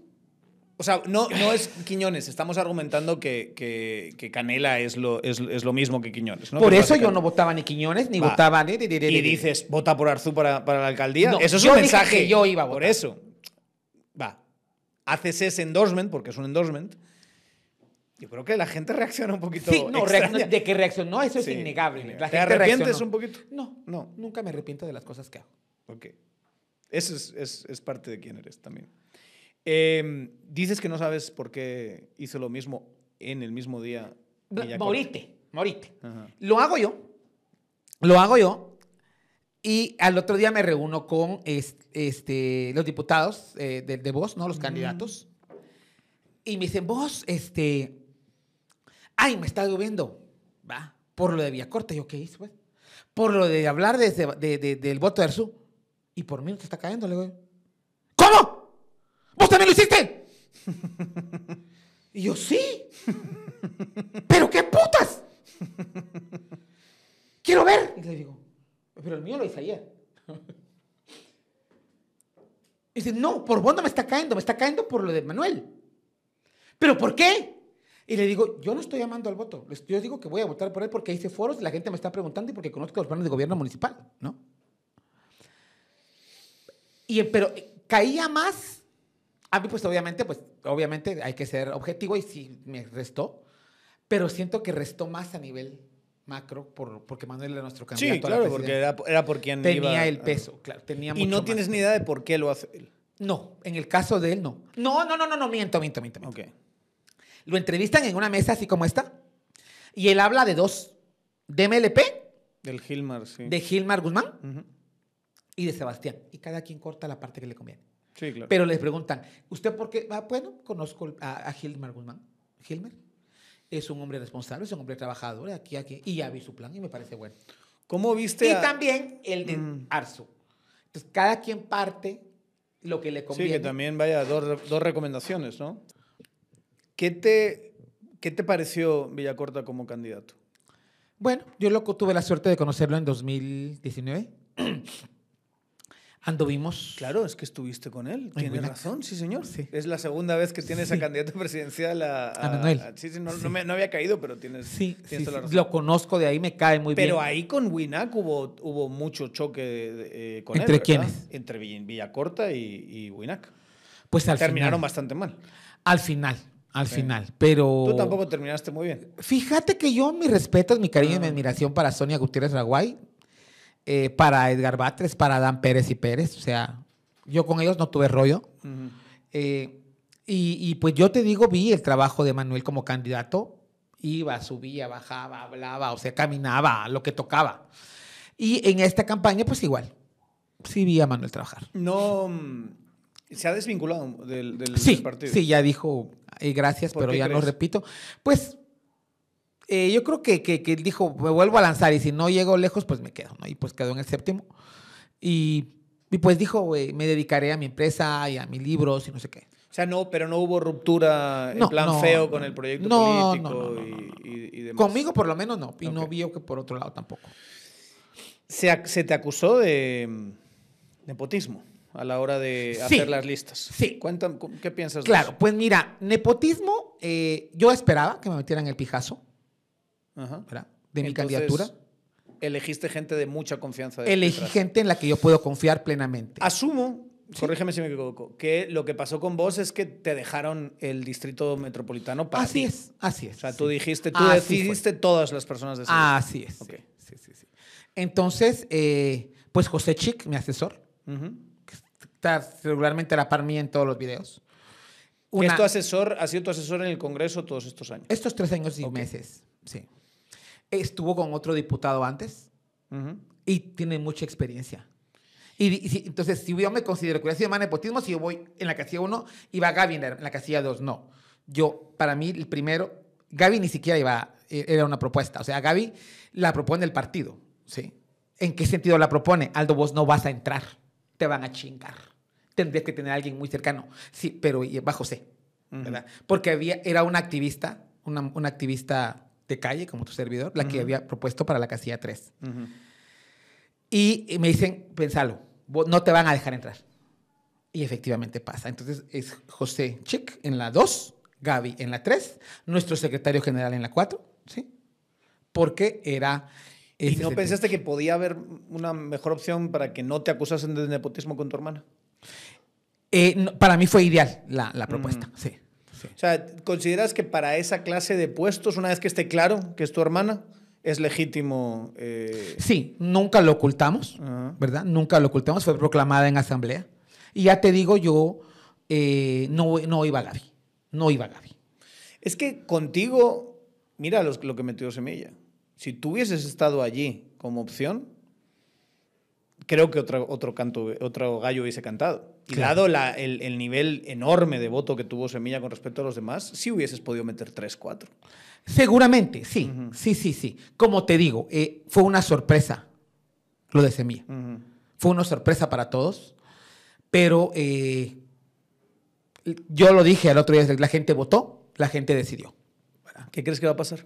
O sea, no, no es Quiñones. Estamos argumentando que, que- que Canela es lo, es, es lo mismo que Quiñones. ¿no? por Que eso yo no votaba ni Quiñones, ni Va. votaba ni... Y dices, vota por Arzú para, para la alcaldía. No, eso es yo un dije mensaje. que yo iba a Por eso. Va. Haces ese endorsement, porque es un endorsement. Yo creo que la gente reacciona un poquito. Sí, no, de que reaccionó, eso Sí, es innegable. La ¿Te gente arrepientes reaccionó. un poquito? No, No. nunca me arrepiento de las cosas que hago. Ok. Eso es, es- es parte de quién eres también. Eh, dices que no sabes por qué hizo lo mismo en el mismo día. Morite, morite. Ajá. Lo hago yo. Lo hago yo. Y al otro día me reúno con es- este, los diputados eh, de, de Voz, ¿no? Los candidatos. Y me dicen, vos, este. Ay, me está lloviendo. Va. Por lo de Villacorta. Yo, ¿qué hice, pues? Por lo de hablar de de- de- del voto de Arzú. Y por mí no te está cayendo, le digo. ¿Cómo? ¿Vos también lo hiciste? y yo, sí. ¿Pero qué putas? Quiero ver. Y le digo, pero el mío lo hice ayer. Y dice, no, por vos me está cayendo, me está cayendo por lo de Manuel. ¿Pero por qué? Y le digo, yo no estoy llamando al voto. Yo digo que voy a votar por él porque hice foros y la gente me está preguntando y porque conozco los planes de gobierno municipal, ¿no? Y, pero eh, caía más. A mí, pues obviamente, pues obviamente hay que ser objetivo y sí me restó. Pero siento que restó más a nivel macro por, porque Manuel era nuestro candidato. Sí, a la claro, porque era, era por quien tenía iba el peso, claro. Tenía Y no más tienes ni idea de por qué lo hace él. No, en el caso de él no. No, no, no, no, no, miento, miento, miento. miento. Lo entrevistan en una mesa así como esta y él habla de dos, de MLP, Del Gilmar, sí. de Gilmar Guzmán Ujú. y de Sebastián. Y cada quien corta la parte que le conviene. Sí, claro. Pero les preguntan, ¿usted por qué? Ah, bueno, conozco a, a Gilmar Guzmán. Gilmar es un hombre responsable, es un hombre trabajador, aquí, aquí. Y ya vi su plan y me parece bueno. ¿Cómo viste Y a- también el de Mm. Arzu. Entonces, cada quien parte lo que le Sí, conviene. que también vaya dos, dos recomendaciones, ¿no? ¿Qué te, ¿Qué te pareció Villacorta como candidato? Bueno, yo loco tuve la suerte de conocerlo en 2019. Anduvimos. Claro, es que estuviste con él. Buenac. razón, sí, señor. Sí. Es la segunda vez que tienes a Sí. candidato presidencial a, A Manuel. sí, sí, no, me, no había caído, pero tienes, tienes toda la razón. lo conozco de ahí, me cae muy Pero bien. ahí con Winac hubo, hubo mucho choque eh, con ¿Entre él. ¿verdad? quiénes? Entre Vill- Villacorta y, y Winac. pues al Terminaron final. bastante mal. Al final, al Sí. final. Pero. Tú tampoco terminaste muy bien. Fíjate que yo, mis respetos, mi cariño y mi Ah. admiración para Sonia Gutiérrez Raguay, eh, para Edgar Batres, para Dan Pérez y Pérez. O sea, yo con ellos no tuve rollo. Eh, y, y, pues yo te digo, vi el trabajo de Manuel como candidato. Iba, subía, bajaba, hablaba, o sea, caminaba, lo que tocaba. Y en esta campaña, pues igual. Sí vi a Manuel trabajar. No. mm, Se ha desvinculado del, del- Sí, del partido. sí, ya dijo eh, gracias, ¿Por pero ya no crees? repito. Pues Eh, yo creo que, que, que dijo, me vuelvo a lanzar y si no llego lejos, pues me quedo, ¿no? Y pues quedó en el séptimo. Y, y pues dijo, güey, me dedicaré a mi empresa y a mis libros y no sé qué. O sea, no, pero no hubo ruptura en No, plan no, feo con el proyecto No, político y, y- y demás. Conmigo por lo menos no. Y no vio que por otro lado tampoco. Se, se te acusó de nepotismo a la hora de Sí. hacer las listas. Sí. Cuéntame, cu- ¿qué piensas de Claro, eso? pues mira, nepotismo, eh, yo esperaba que me metieran el pijazo, Ajá. ¿verdad? De mi Entonces, candidatura. Elegiste gente de mucha confianza. de- Elegí detrás. gente en la que yo puedo confiar plenamente. Asumo, corrígeme si me equivoco, que lo que pasó con vos es que te dejaron el distrito metropolitano para así ti. es, así es. O sea, tú dijiste, tú Así fue. decidiste todas las personas de ese. Así es. Ok. sí, sí, sí. Entonces, eh, pues José Chic, mi asesor, que está regularmente a la par mía en todos los videos. Que Una- es tu asesor, ha sido tu asesor en el Congreso todos estos años. estos tres años y Ok. meses, sí. Estuvo con otro diputado antes y tiene mucha experiencia. Y, di- y si- entonces, si yo me considero que hubiera sido más nepotismo, si yo voy en la casilla 1, iba Gaby en la, en la casilla 2. No. Yo, para mí, el primero, Gaby ni siquiera iba, eh, era una propuesta. O sea, Gaby la propone el partido. ¿sí? ¿En qué sentido la propone? Aldo, vos no vas a entrar. Te van a chingar. Tendrías que tener a alguien muy cercano. Sí, pero y va José. ¿verdad? Porque había, era una activista, una, una activista de calle, como tu servidor, la que Ujú. había propuesto para la casilla 3. Ujú. Y, y me dicen, pensalo, no te van a dejar entrar. Y efectivamente pasa. Entonces es José Chic en la 2, Gaby en la 3, nuestro secretario general en la 4, ¿sí? Porque era... ¿Y no pensaste que podía haber una mejor opción para que no te acusasen de nepotismo con tu hermana? Eh, no, para mí fue ideal la, la propuesta, Mm. sí. Sí. O sea, ¿consideras que para esa clase de puestos, una vez que esté claro que es tu hermana, es legítimo? eh, Sí, nunca lo ocultamos. ¿verdad? Nunca lo ocultamos, fue proclamada en asamblea. Y ya te digo, yo eh, no, no iba Gaby, no iba Gaby. Es que contigo, mira los- lo que metió Semilla. Si tú hubieses estado allí como opción, creo que otro, otro, canto, otro gallo hubiese cantado. Y Claro. dado la- el, el nivel enorme de voto que tuvo Semilla con respecto a los demás, sí hubieses podido meter 3, 4. Seguramente, sí, sí, sí, sí. Como te digo, eh, fue una sorpresa lo de Semilla. Fue una sorpresa para todos, pero eh, yo lo dije al otro día, la gente votó, la gente decidió. ¿Qué crees que va a pasar?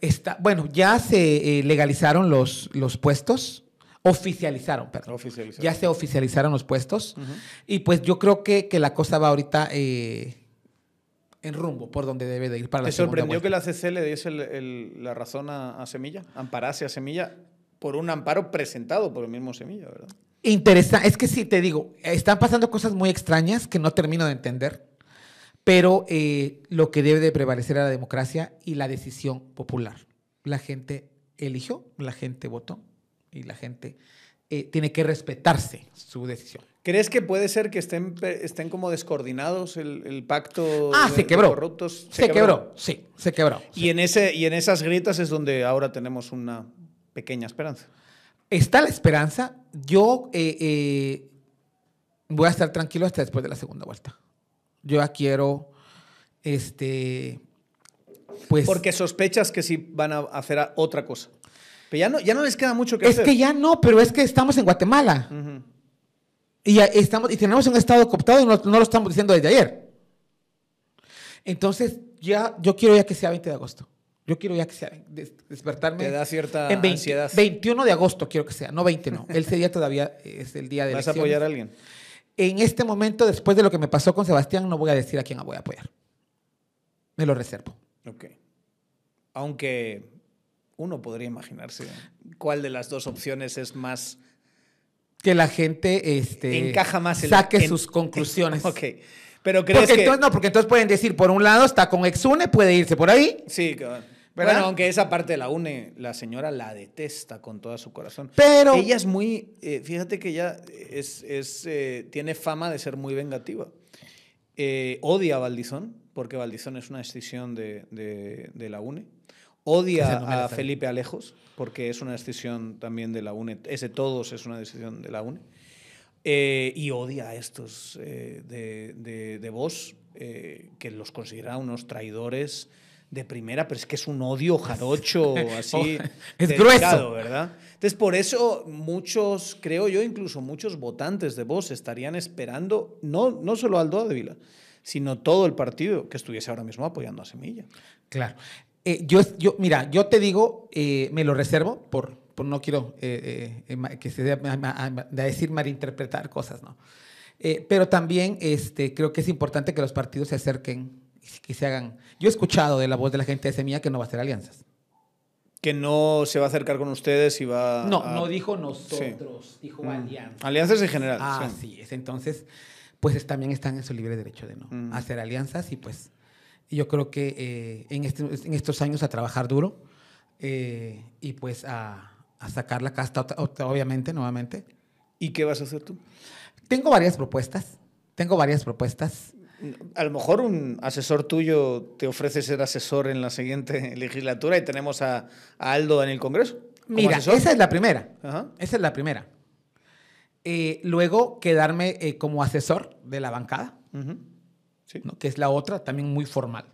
Está, bueno, ya se eh, legalizaron los, los puestos, oficializaron, perdón. Ya se oficializaron los puestos y pues yo creo que, que la cosa va ahorita eh, en rumbo por donde debe de ir para la ¿Te segunda sorprendió que la CC le diese el- el- la razón a, a Semilla? Amparase a Semilla por un amparo presentado por el mismo Semilla, ¿verdad? Interesante, es que sí, te digo, están pasando cosas muy extrañas que no termino de entender, pero eh, lo que debe de prevalecer es la democracia y la decisión popular. La gente eligió, la gente votó y la gente eh, tiene que respetarse su decisión. ¿Crees que puede ser que estén, estén como descoordinados el, el pacto Ah, de- se de quebró. corruptos? Se, quebró. sí, se quebró. Y en, ese, y en esas grietas es donde ahora tenemos una pequeña esperanza. Está la esperanza. Yo eh, eh, voy a estar tranquilo hasta después de la segunda vuelta. Yo ya quiero, este, pues... Porque sospechas que sí van a hacer otra cosa. Pero ya no, ya no les queda mucho que es hacer. que ya no, pero es que estamos en Guatemala. Ujú. Y, ya estamos, y tenemos un estado cooptado y no, no lo estamos diciendo desde ayer. Entonces, ya, yo quiero ya que sea 20 de agosto. Yo quiero ya que sea des- despertarme. Te da cierta en 20 ansiedad. 21 de agosto quiero que sea, no 20 no. Ese día todavía es el día de ¿Vas a apoyar a alguien? En este momento, después de lo que me pasó con Sebastián, no voy a decir a quién voy a apoyar. Me lo reservo. Ok. Aunque uno podría imaginarse cuál de las dos opciones es más... Que la gente este, Encaja más el- saque en- sus conclusiones. [laughs] Ok. Pero crees Porque que... entonces, no, porque entonces pueden decir, por un lado está con Exune, puede irse por ahí, Sí. ¿Verdad? Bueno, aunque esa parte de la UNE, la señora la detesta con todo su corazón. pero Ella es muy, eh, fíjate que ella es, es, eh, tiene fama de ser muy vengativa. Eh, odia a Valdizón, porque Valdizón es una decisión de, de- de la UNE. Odia a. Felipe Alejos, porque es una decisión también de la UNE. Ese todos es una decisión de la UNE. Eh, y odia a estos eh, de, de, de Vox, eh, que los considera unos traidores de primera, pero es que es un odio jarocho, [laughs] así. Es dedicado, grueso. ¿verdad? Entonces, por eso muchos, creo yo, incluso muchos votantes de vos estarían esperando, no, no solo Aldo Ávila, sino todo el partido que estuviese ahora mismo apoyando a Semilla. Claro. Eh, yo, yo, mira, yo te digo, eh, me lo reservo por, por no quiero eh, eh, ma- que se ma- de decir malinterpretar cosas, ¿no? Eh, pero también este, creo que es importante que los partidos se acerquen y que se hagan. Yo he escuchado de la voz de la gente de Semilla que no va a hacer alianzas. Que no se va a acercar con ustedes y va No, a- no dijo nosotros, dijo Mm. alianzas. Alianzas en general. Ah, sí. sí, es. Entonces, pues es- también están en su libre derecho de no Mm. hacer alianzas y pues yo creo que eh, en, este- en estos años a trabajar duro eh, y pues a, a sacar la casta, obviamente, nuevamente. ¿Y qué vas a hacer tú? Tengo varias propuestas, tengo varias propuestas. A lo mejor un asesor tuyo te ofrece ser asesor en la siguiente [laughs] legislatura y tenemos a, a Aldo en el Congreso. Mira, asesor. esa es la primera. Ajá. Esa es la primera. Eh, luego quedarme eh, como asesor de la bancada. Ujú. Sí. ¿no? que es la otra, también muy formal.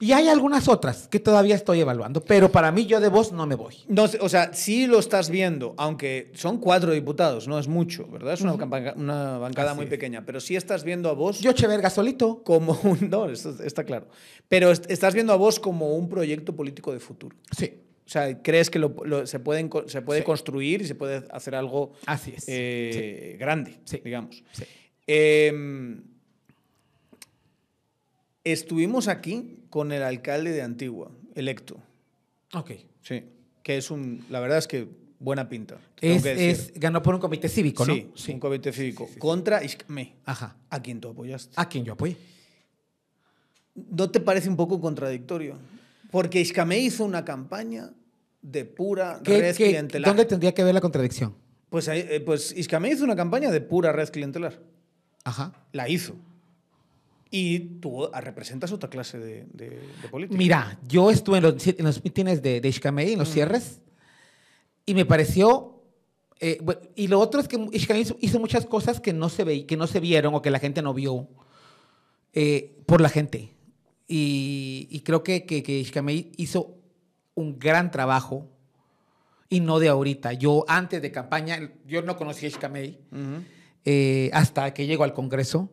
Y hay algunas otras que todavía estoy evaluando, pero para mí yo de voz no me voy. No, o sea, sí lo estás viendo, aunque son cuatro diputados, no es mucho, ¿verdad? Es una, campa- una bancada Así muy es. pequeña, pero sí estás viendo a vos Yo Cheverga solito. como un... No, eso está claro. Pero est- estás viendo a vos como un proyecto político de futuro. Sí, O sea, ¿crees que lo- lo- se, pueden, se puede Sí. construir y se puede hacer algo así es. eh, grande, Sí. digamos? Sí. Eh, estuvimos aquí con el alcalde de Antigua, electo. Ok. Sí. Que es un. La verdad es que buena pinta. Es, es- ganó por un comité cívico, ¿no? Sí, un comité cívico. Contra Iscame, Ajá. a quien tú apoyaste. ¿A quién yo apoyé? ¿No te parece un poco contradictorio? Porque Iscame hizo una campaña de pura ¿Qué- red qué- clientelar. ¿Dónde tendría que ver la contradicción? Pues, eh, pues Iscame hizo una campaña de pura red clientelar. Ajá. La hizo. Y tú ah, representas otra clase de, de- de política. Mira, yo estuve en los, en los mítines de, de Ixcamey, en los cierres, y me pareció... eh, y lo otro es que Ixcamey hizo, hizo muchas cosas que no, se ve, que no se vieron o que la gente no vio eh, por la gente. Y, y creo que, que, que Ixcamey hizo un gran trabajo y no de ahorita. Yo antes de campaña, yo no conocía a Ixcamey Ujú. eh, hasta que llegó al Congreso.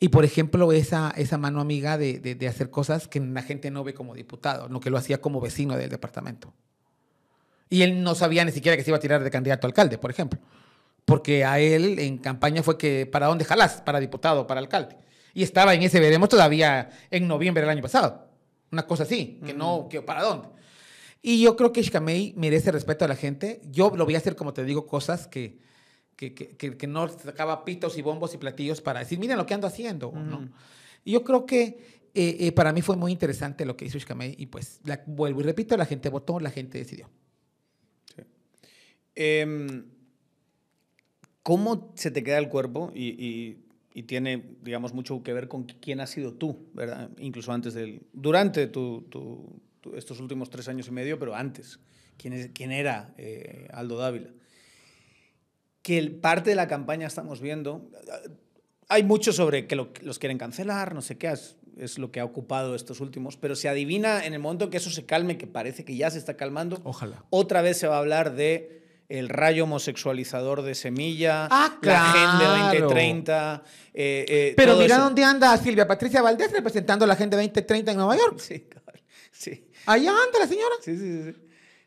Y, por ejemplo, esa, esa mano amiga de, de- de hacer cosas que la gente no ve como diputado, no que lo hacía como vecino del departamento. Y él no sabía ni siquiera que se iba a tirar de candidato a alcalde, por ejemplo. Porque a él en campaña fue que, ¿para dónde jalás? Para diputado, para alcalde. Y estaba en ese veremos todavía en noviembre del año pasado. Una cosa así, que no, que ¿para dónde? Y yo creo que Ishkamei merece respeto a la gente. Yo lo voy a hacer, como te digo, cosas que, que, que, que- que no sacaba pitos y bombos y platillos para decir, miren lo que ando haciendo. ¿no? Y yo creo que eh, eh, para mí fue muy interesante lo que hizo Ishkamei y pues la- vuelvo y repito, la gente votó, la gente decidió. Em, ¿Cómo se te queda el cuerpo? Y, y- y tiene, digamos, mucho que ver con quién has sido tú, ¿verdad? Incluso antes del. Durante tu- tu- tu- estos últimos tres años y medio, pero antes. ¿Quién, es, quién era eh, Aldo Dávila? Que el, parte de la campaña estamos viendo. Hay mucho sobre que lo- los quieren cancelar, no sé qué, es, es lo que ha ocupado estos últimos, pero se adivina en el momento en que eso se calme, que parece que ya se está calmando, Ojalá. otra vez se va a hablar de el rayo homosexualizador de Semilla, Ah, la Agenda claro. 2030. eh, eh, Pero mira eso. dónde anda Silvia Patricia Valdés representando la Agenda 2030 en Nueva York. Sí, [laughs] sí, Allá anda la señora. sí. sí, sí.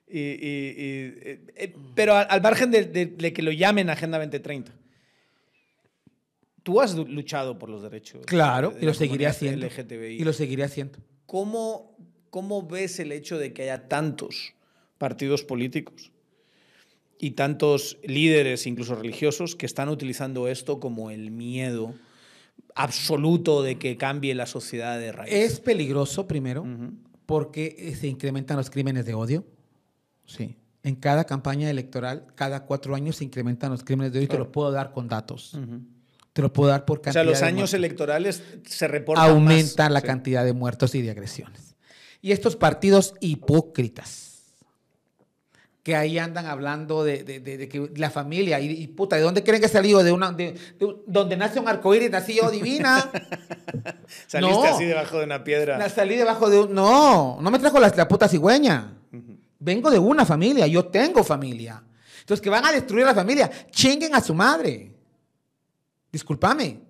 Y- y- y, eh, eh, pero al, al margen de, de- de que lo llamen Agenda 2030. Tú has luchado por los derechos. Claro, de y lo seguiré haciendo. LGTBI. Y lo seguiré haciendo. ¿Cómo, ¿Cómo ves el hecho de que haya tantos partidos políticos y tantos líderes, incluso religiosos, que están utilizando esto como el miedo absoluto de que cambie la sociedad de raíz? Es peligroso, primero, porque se incrementan los crímenes de odio. Sí. En cada campaña electoral, cada cuatro años se incrementan los crímenes de odio y te Claro. lo puedo dar con datos. Te lo puedo dar por O cantidad sea, los de años muertos. electorales se reportan Aumenta más. la Sí. cantidad de muertos y de agresiones. Y estos partidos hipócritas que ahí andan hablando de, de- de- de que la familia y, y, puta, ¿de dónde creen que he salido? De una, de, de- donde nace un arcoíris, nací yo [laughs] divina. Saliste No. así debajo de una piedra. La salí debajo de un... No, no me trajo la, la puta cigüeña. Vengo de una familia, yo tengo familia. Entonces, que van a destruir la familia, chinguen a su madre. Discúlpame.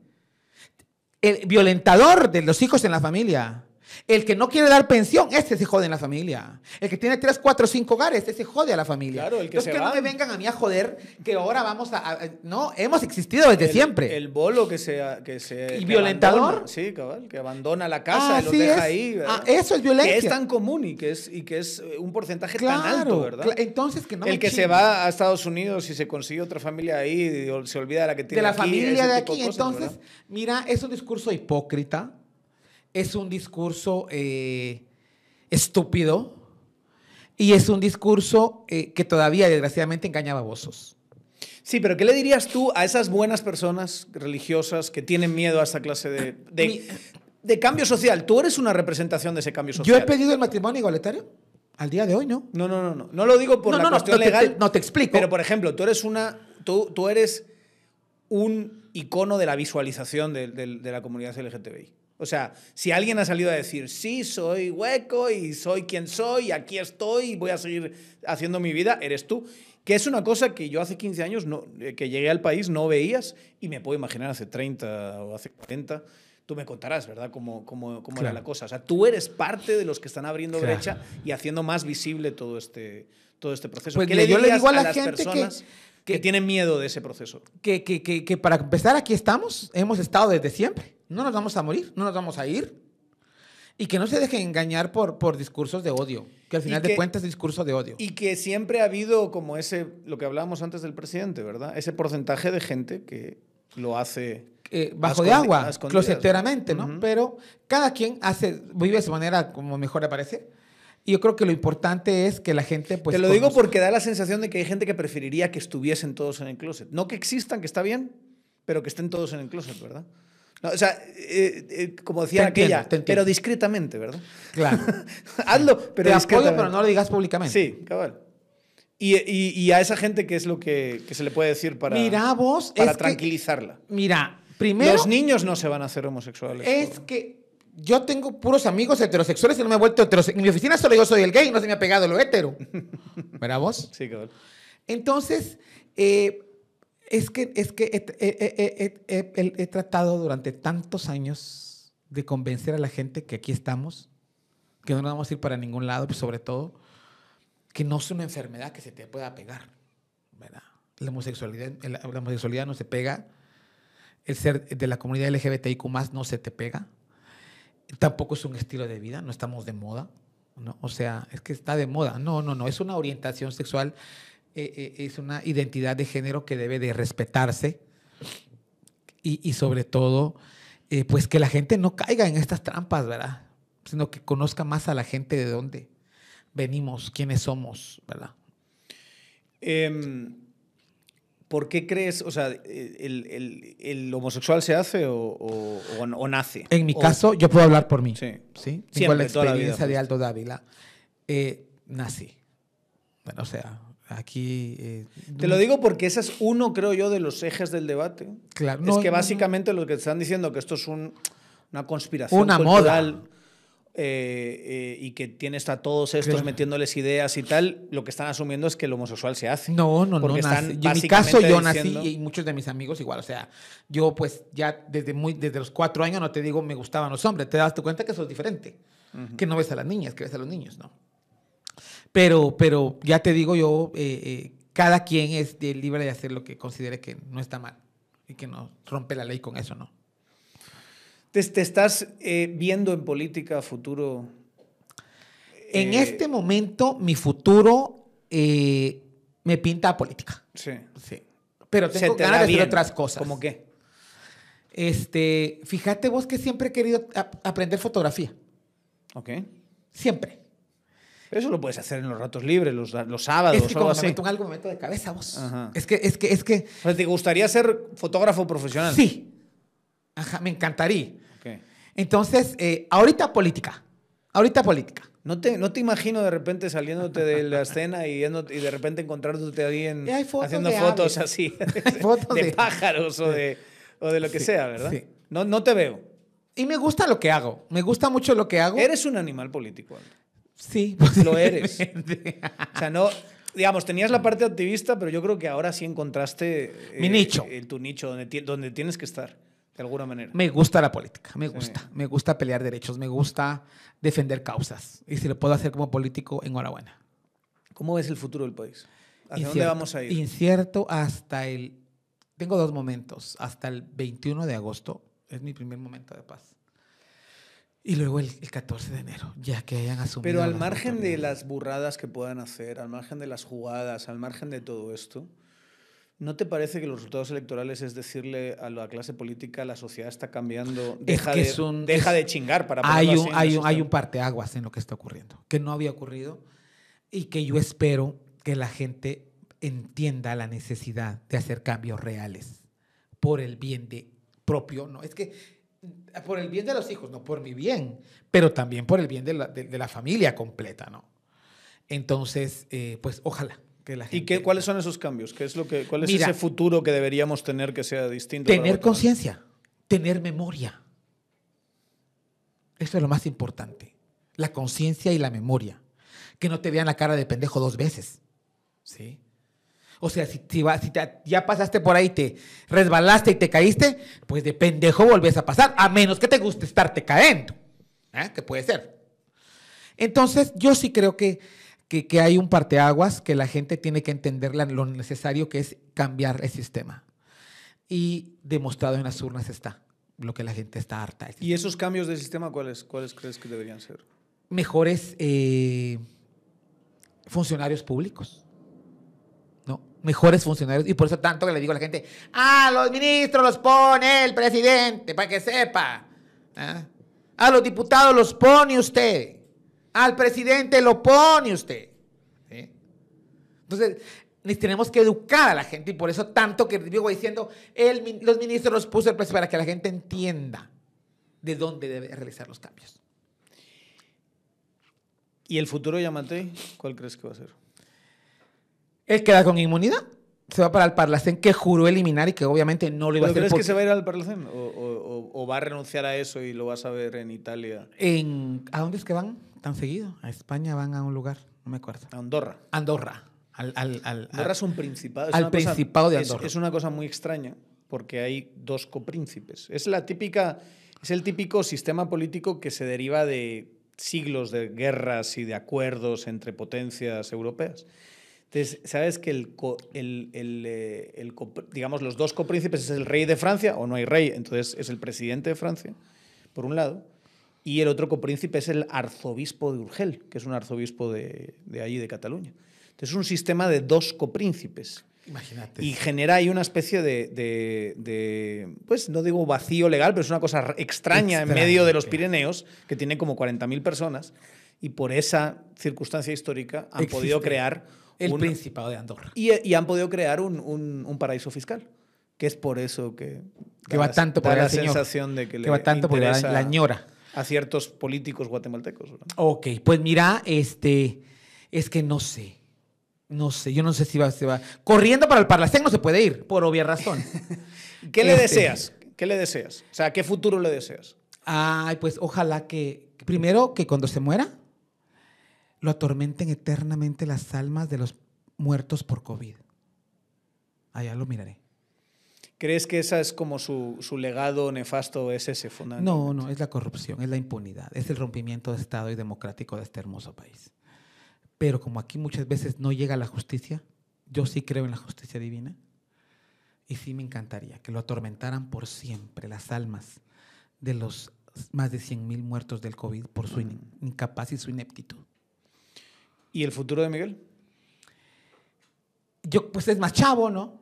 El violentador de los hijos en la familia. El que no quiere dar pensión, ese se jode en la familia. El que tiene tres, cuatro, cinco hogares, ese se jode a la familia. Claro, el que Entonces, se que no me vengan a mí a joder que ahora vamos a... a- no, hemos existido desde El- siempre. El bolo que se. Que se ¿Y que violentador? abandona, sí, cabal, que abandona la casa y los deja es. ahí. ¿verdad? Ah, eso es violencia. Que es tan común y que es, y que es eh, un porcentaje tan alto, ¿verdad? entonces que no me el que se va a Estados Unidos y se consigue otra familia ahí y se olvida de la que tiene de la aquí, familia de aquí. cosas, Entonces, ¿verdad? mira, es un discurso hipócrita, es un discurso eh, estúpido y es un discurso eh, que todavía desgraciadamente engaña a babosos. Sí, pero ¿qué le dirías tú a esas buenas personas religiosas que tienen miedo a esta clase de, de, Mi- de cambio social? Tú eres una representación de ese cambio Yo social. he pedido el matrimonio igualitario al día de hoy, ¿no? No, no, no, no. No lo digo por No, la no, no, cuestión no te- legal. te- no, te explico. Pero, por ejemplo, tú eres una. Tú, tú eres un icono de la visualización de, de- de la comunidad LGTBI. O sea, si alguien ha salido a decir, sí, soy hueco y soy quien soy, aquí estoy y voy a seguir haciendo mi vida, eres tú. Que es una cosa que yo hace 15 años no, eh, que llegué al país no veías y me puedo imaginar hace 30 o hace 40. Tú me contarás, ¿verdad? Cómo, cómo, cómo era la cosa. O sea, tú eres parte de los que están abriendo Claro. brecha y haciendo más visible todo este, todo este proceso. Pues ¿Qué mira, le yo le digo a la las gente personas que, que- tienen miedo de ese proceso? Que, que, que para empezar aquí estamos, hemos estado desde siempre. No nos vamos a morir, no nos vamos a ir. Y que no se dejen engañar por, por discursos de odio, que al final que- de cuentas es discurso de odio. Y que siempre ha habido como ese, lo que hablábamos antes del presidente, ¿verdad? Ese porcentaje de gente que lo hace... eh, bajo de agua, closeteramente, ¿no? Pero cada quien hace, vive de su manera como mejor le parece. Y yo creo que lo importante es que la gente, pues. Te lo digo porque da la sensación de que hay gente que preferiría que estuviesen todos en el closet. No que existan, que está bien, pero que estén todos en el closet, ¿verdad? No, o sea, eh, eh, como decía Te aquella, entiendo. pero discretamente, ¿verdad? Claro. [laughs] Hazlo, pero Te apoyo, pero no lo digas públicamente. Sí, cabal. Y, y- y a esa gente, ¿qué es lo que, que se le puede decir para, Mira, vos. para es que- tranquilizarla? mira, primero. Los niños no se van a hacer homosexuales. Es por- que yo tengo puros amigos heterosexuales y no me he vuelto heterosexual. En mi oficina solo yo soy el gay, no se me ha pegado lo hetero. [laughs] ¿Verdad vos? Sí, cabal. Entonces, eh, es que, es que he, tratado durante tantos años de convencer a la gente que aquí estamos, que no nos vamos a ir para ningún lado, pues sobre todo, que no es una enfermedad que se te pueda pegar. La, homosexualidad, homosexualidad no se pega, el ser de la comunidad LGBTIQ no se te pega, tampoco es un estilo de vida, no estamos de moda. ¿no? O sea, es que está de moda. No, no, no, es una orientación sexual, eh, eh, es una identidad de género que debe de respetarse y, y sobre todo, eh, pues que la gente no caiga en estas trampas, ¿verdad? Sino que conozca más a la gente de dónde venimos, quiénes somos, ¿verdad? Em, ¿Por qué crees, o sea, el, el- el homosexual se hace o, o- o- o nace? En mi caso, yo puedo hablar por mí. Sí. ¿sí? Tengo Siempre, la toda la vida, experiencia de pues. Aldo Dávila. Nací. Bueno, o sea, aquí... eh, Te lo digo porque ese es uno, creo yo, de los ejes del debate. Claro, es no, que no, no. básicamente lo que están diciendo que esto es un- una conspiración Una cultural, moda. eh, eh, y que tienes a todos estos Claro. metiéndoles ideas y tal, lo que están asumiendo es que el homosexual se hace. No, no, no. Están nací. Yo, en mi caso, básicamente yo nací diciendo- y muchos de mis amigos igual. O sea, yo pues ya desde, muy, desde los cuatro años no te digo me gustaban los hombres. Te das cuenta que sos diferente. Que no ves a las niñas, que ves a los niños, ¿no? Pero, pero ya te digo yo, eh, eh, cada quien es libre de hacer lo que considere que no está mal y que no rompe la ley con eso, ¿no? ¿Te, te estás eh, viendo en política futuro? En este momento, mi futuro me pinta a política. Sí. Sí. Pero tengo te ganas de hacer bien. otras cosas. ¿Cómo qué? Este, fíjate vos que siempre he querido aprender fotografía. Ok. Siempre. Eso lo puedes hacer en los ratos libres, los, los sábados Es que algo como así. me meto en algo, me meto de cabeza vos. Ajá. Es que, es que, es que, O sea, ¿Te gustaría ser fotógrafo profesional? sí. Ajá, me encantaría. Ok. Entonces, eh, ahorita política. Ahorita política. No te, no te imagino de repente saliéndote de la escena y, y de repente encontrándote ahí en, haciendo fotos aves. así, [laughs] fotos de, de- pájaros o de, o de lo que Sí, sea, ¿verdad? sí. No, no te veo. Y me gusta lo que hago. Me gusta mucho lo que hago. Eres un animal político. Aldo. Sí. Lo [laughs] eres. O sea, no, digamos, tenías la parte activista, pero yo creo que ahora sí encontraste eh, Mi nicho. el, tu nicho, donde, donde tienes que estar, de alguna manera. Me gusta la política, me Sí. gusta. Me gusta pelear derechos, me gusta defender causas. Y si lo puedo hacer como político, enhorabuena. ¿Cómo ves el futuro del país? ¿Hacia dónde vamos a ir? Incierto hasta el... Tengo dos momentos. Hasta el 21 de agosto es mi primer momento de paz. Y luego el, el 14 de enero, ya que hayan asumido. Pero al margen de las burradas que puedan hacer, al margen de las jugadas, al margen de todo esto, ¿no te parece que los resultados electorales es decirle a la clase política la sociedad está cambiando, deja, que de, es un- deja es- de chingar para hay un, así hay, un, hay un parteaguas en lo que está ocurriendo, que no había ocurrido y que yo espero que la gente entienda la necesidad de hacer cambios reales por el bien de propio, no, es que por el bien de los hijos, no por mi bien, pero también por el bien de la, de- de la familia completa, ¿no? Entonces, eh, pues ojalá que la gente... ¿Y qué, cuáles son esos cambios? ¿Qué es lo que, ¿Cuál es Mira, ese futuro que deberíamos tener que sea distinto? Tener conciencia, tener memoria. Eso es lo más importante. La conciencia y la memoria. Que no te vean la cara de pendejo dos veces. ¿Sí? O sea, si, si va- si te- ya pasaste por ahí, te resbalaste y te caíste, pues de pendejo volvés a pasar, a menos que te guste estarte cayendo. ¿eh? Que puede ser. Entonces, yo sí creo que, que, que hay un parteaguas que la gente tiene que entender la- lo necesario que es cambiar el sistema. Y demostrado en las urnas está lo que la gente está harta. ¿Y esos cambios del sistema cuáles, cuáles crees que deberían ser? mejores eh, funcionarios públicos. Mejores funcionarios. Y por eso tanto que le digo a la gente, ah, los ministros los pone el presidente, para que sepa. ¿Ah? A los diputados los pone usted. Al presidente lo pone usted. Entonces, tenemos que educar a la gente y por eso tanto que digo diciendo, el los ministros los puso el para que la gente entienda de dónde debe realizar los cambios. ¿Y el futuro de Yamatei? ¿Cuál crees que va a ser? Él queda con inmunidad. Se va para el Parlacén que juró eliminar y que obviamente no lo iba a ¿Pero hacer crees que se va a ir al Parlacén? ¿O, o- o- va a renunciar a eso y lo vas a ver en Italia? en ¿A dónde es que van tan seguido? A España van a un lugar, no me acuerdo. A Andorra. Andorra. Al, al, al- Andorra es un principado. es al una cosa- Principado de es- Andorra. Es, una cosa muy extraña porque hay dos copríncipes. Es la típica, es el típico sistema político que se deriva de siglos de guerras y de acuerdos entre potencias europeas. Entonces, ¿sabes que el, co- el- el, eh, el digamos, los dos copríncipes es el rey de Francia, o no hay rey, entonces es el presidente de Francia, por un lado, y el otro copríncipe es el arzobispo de Urgel, que es un arzobispo de, de allí, de Cataluña. Entonces es un sistema de dos copríncipes. Imagínate. Y genera ahí una especie de, de- de, pues no digo vacío legal, pero es una cosa extraña, en medio de los. Pirineos, que tiene como 40.000 personas, y por esa circunstancia histórica han Existe podido crear el un- Principado de Andorra. y, y han podido crear un, un- un paraíso fiscal, que es por eso que, Que va tanto por la señor. sensación de que, Que le va tanto porque la, la ñora. a ciertos políticos guatemaltecos. ¿verdad? Ok, pues mira, este, es que no sé. No sé, yo no sé si va, se va. Corriendo para el Parlacén no se puede ir, por obvia razón. [laughs] ¿Qué le Este- deseas? ¿Qué le deseas? O sea, ¿qué futuro le deseas? Ay, pues ojalá que, primero, que cuando se muera, lo atormenten eternamente las almas de los muertos por COVID. Allá lo miraré. ¿Crees que esa es como su, su legado nefasto es ese fundamental? No, no, es la corrupción, es la impunidad, es el rompimiento de Estado y democrático de este hermoso país. Pero como aquí muchas veces no llega la justicia, yo sí creo en la justicia divina y sí me encantaría que lo atormentaran por siempre las almas de los más de 100 mil muertos del COVID por su in- incapaz y su ineptitud. ¿Y el futuro de Miguel? Yo, pues es más chavo, ¿no?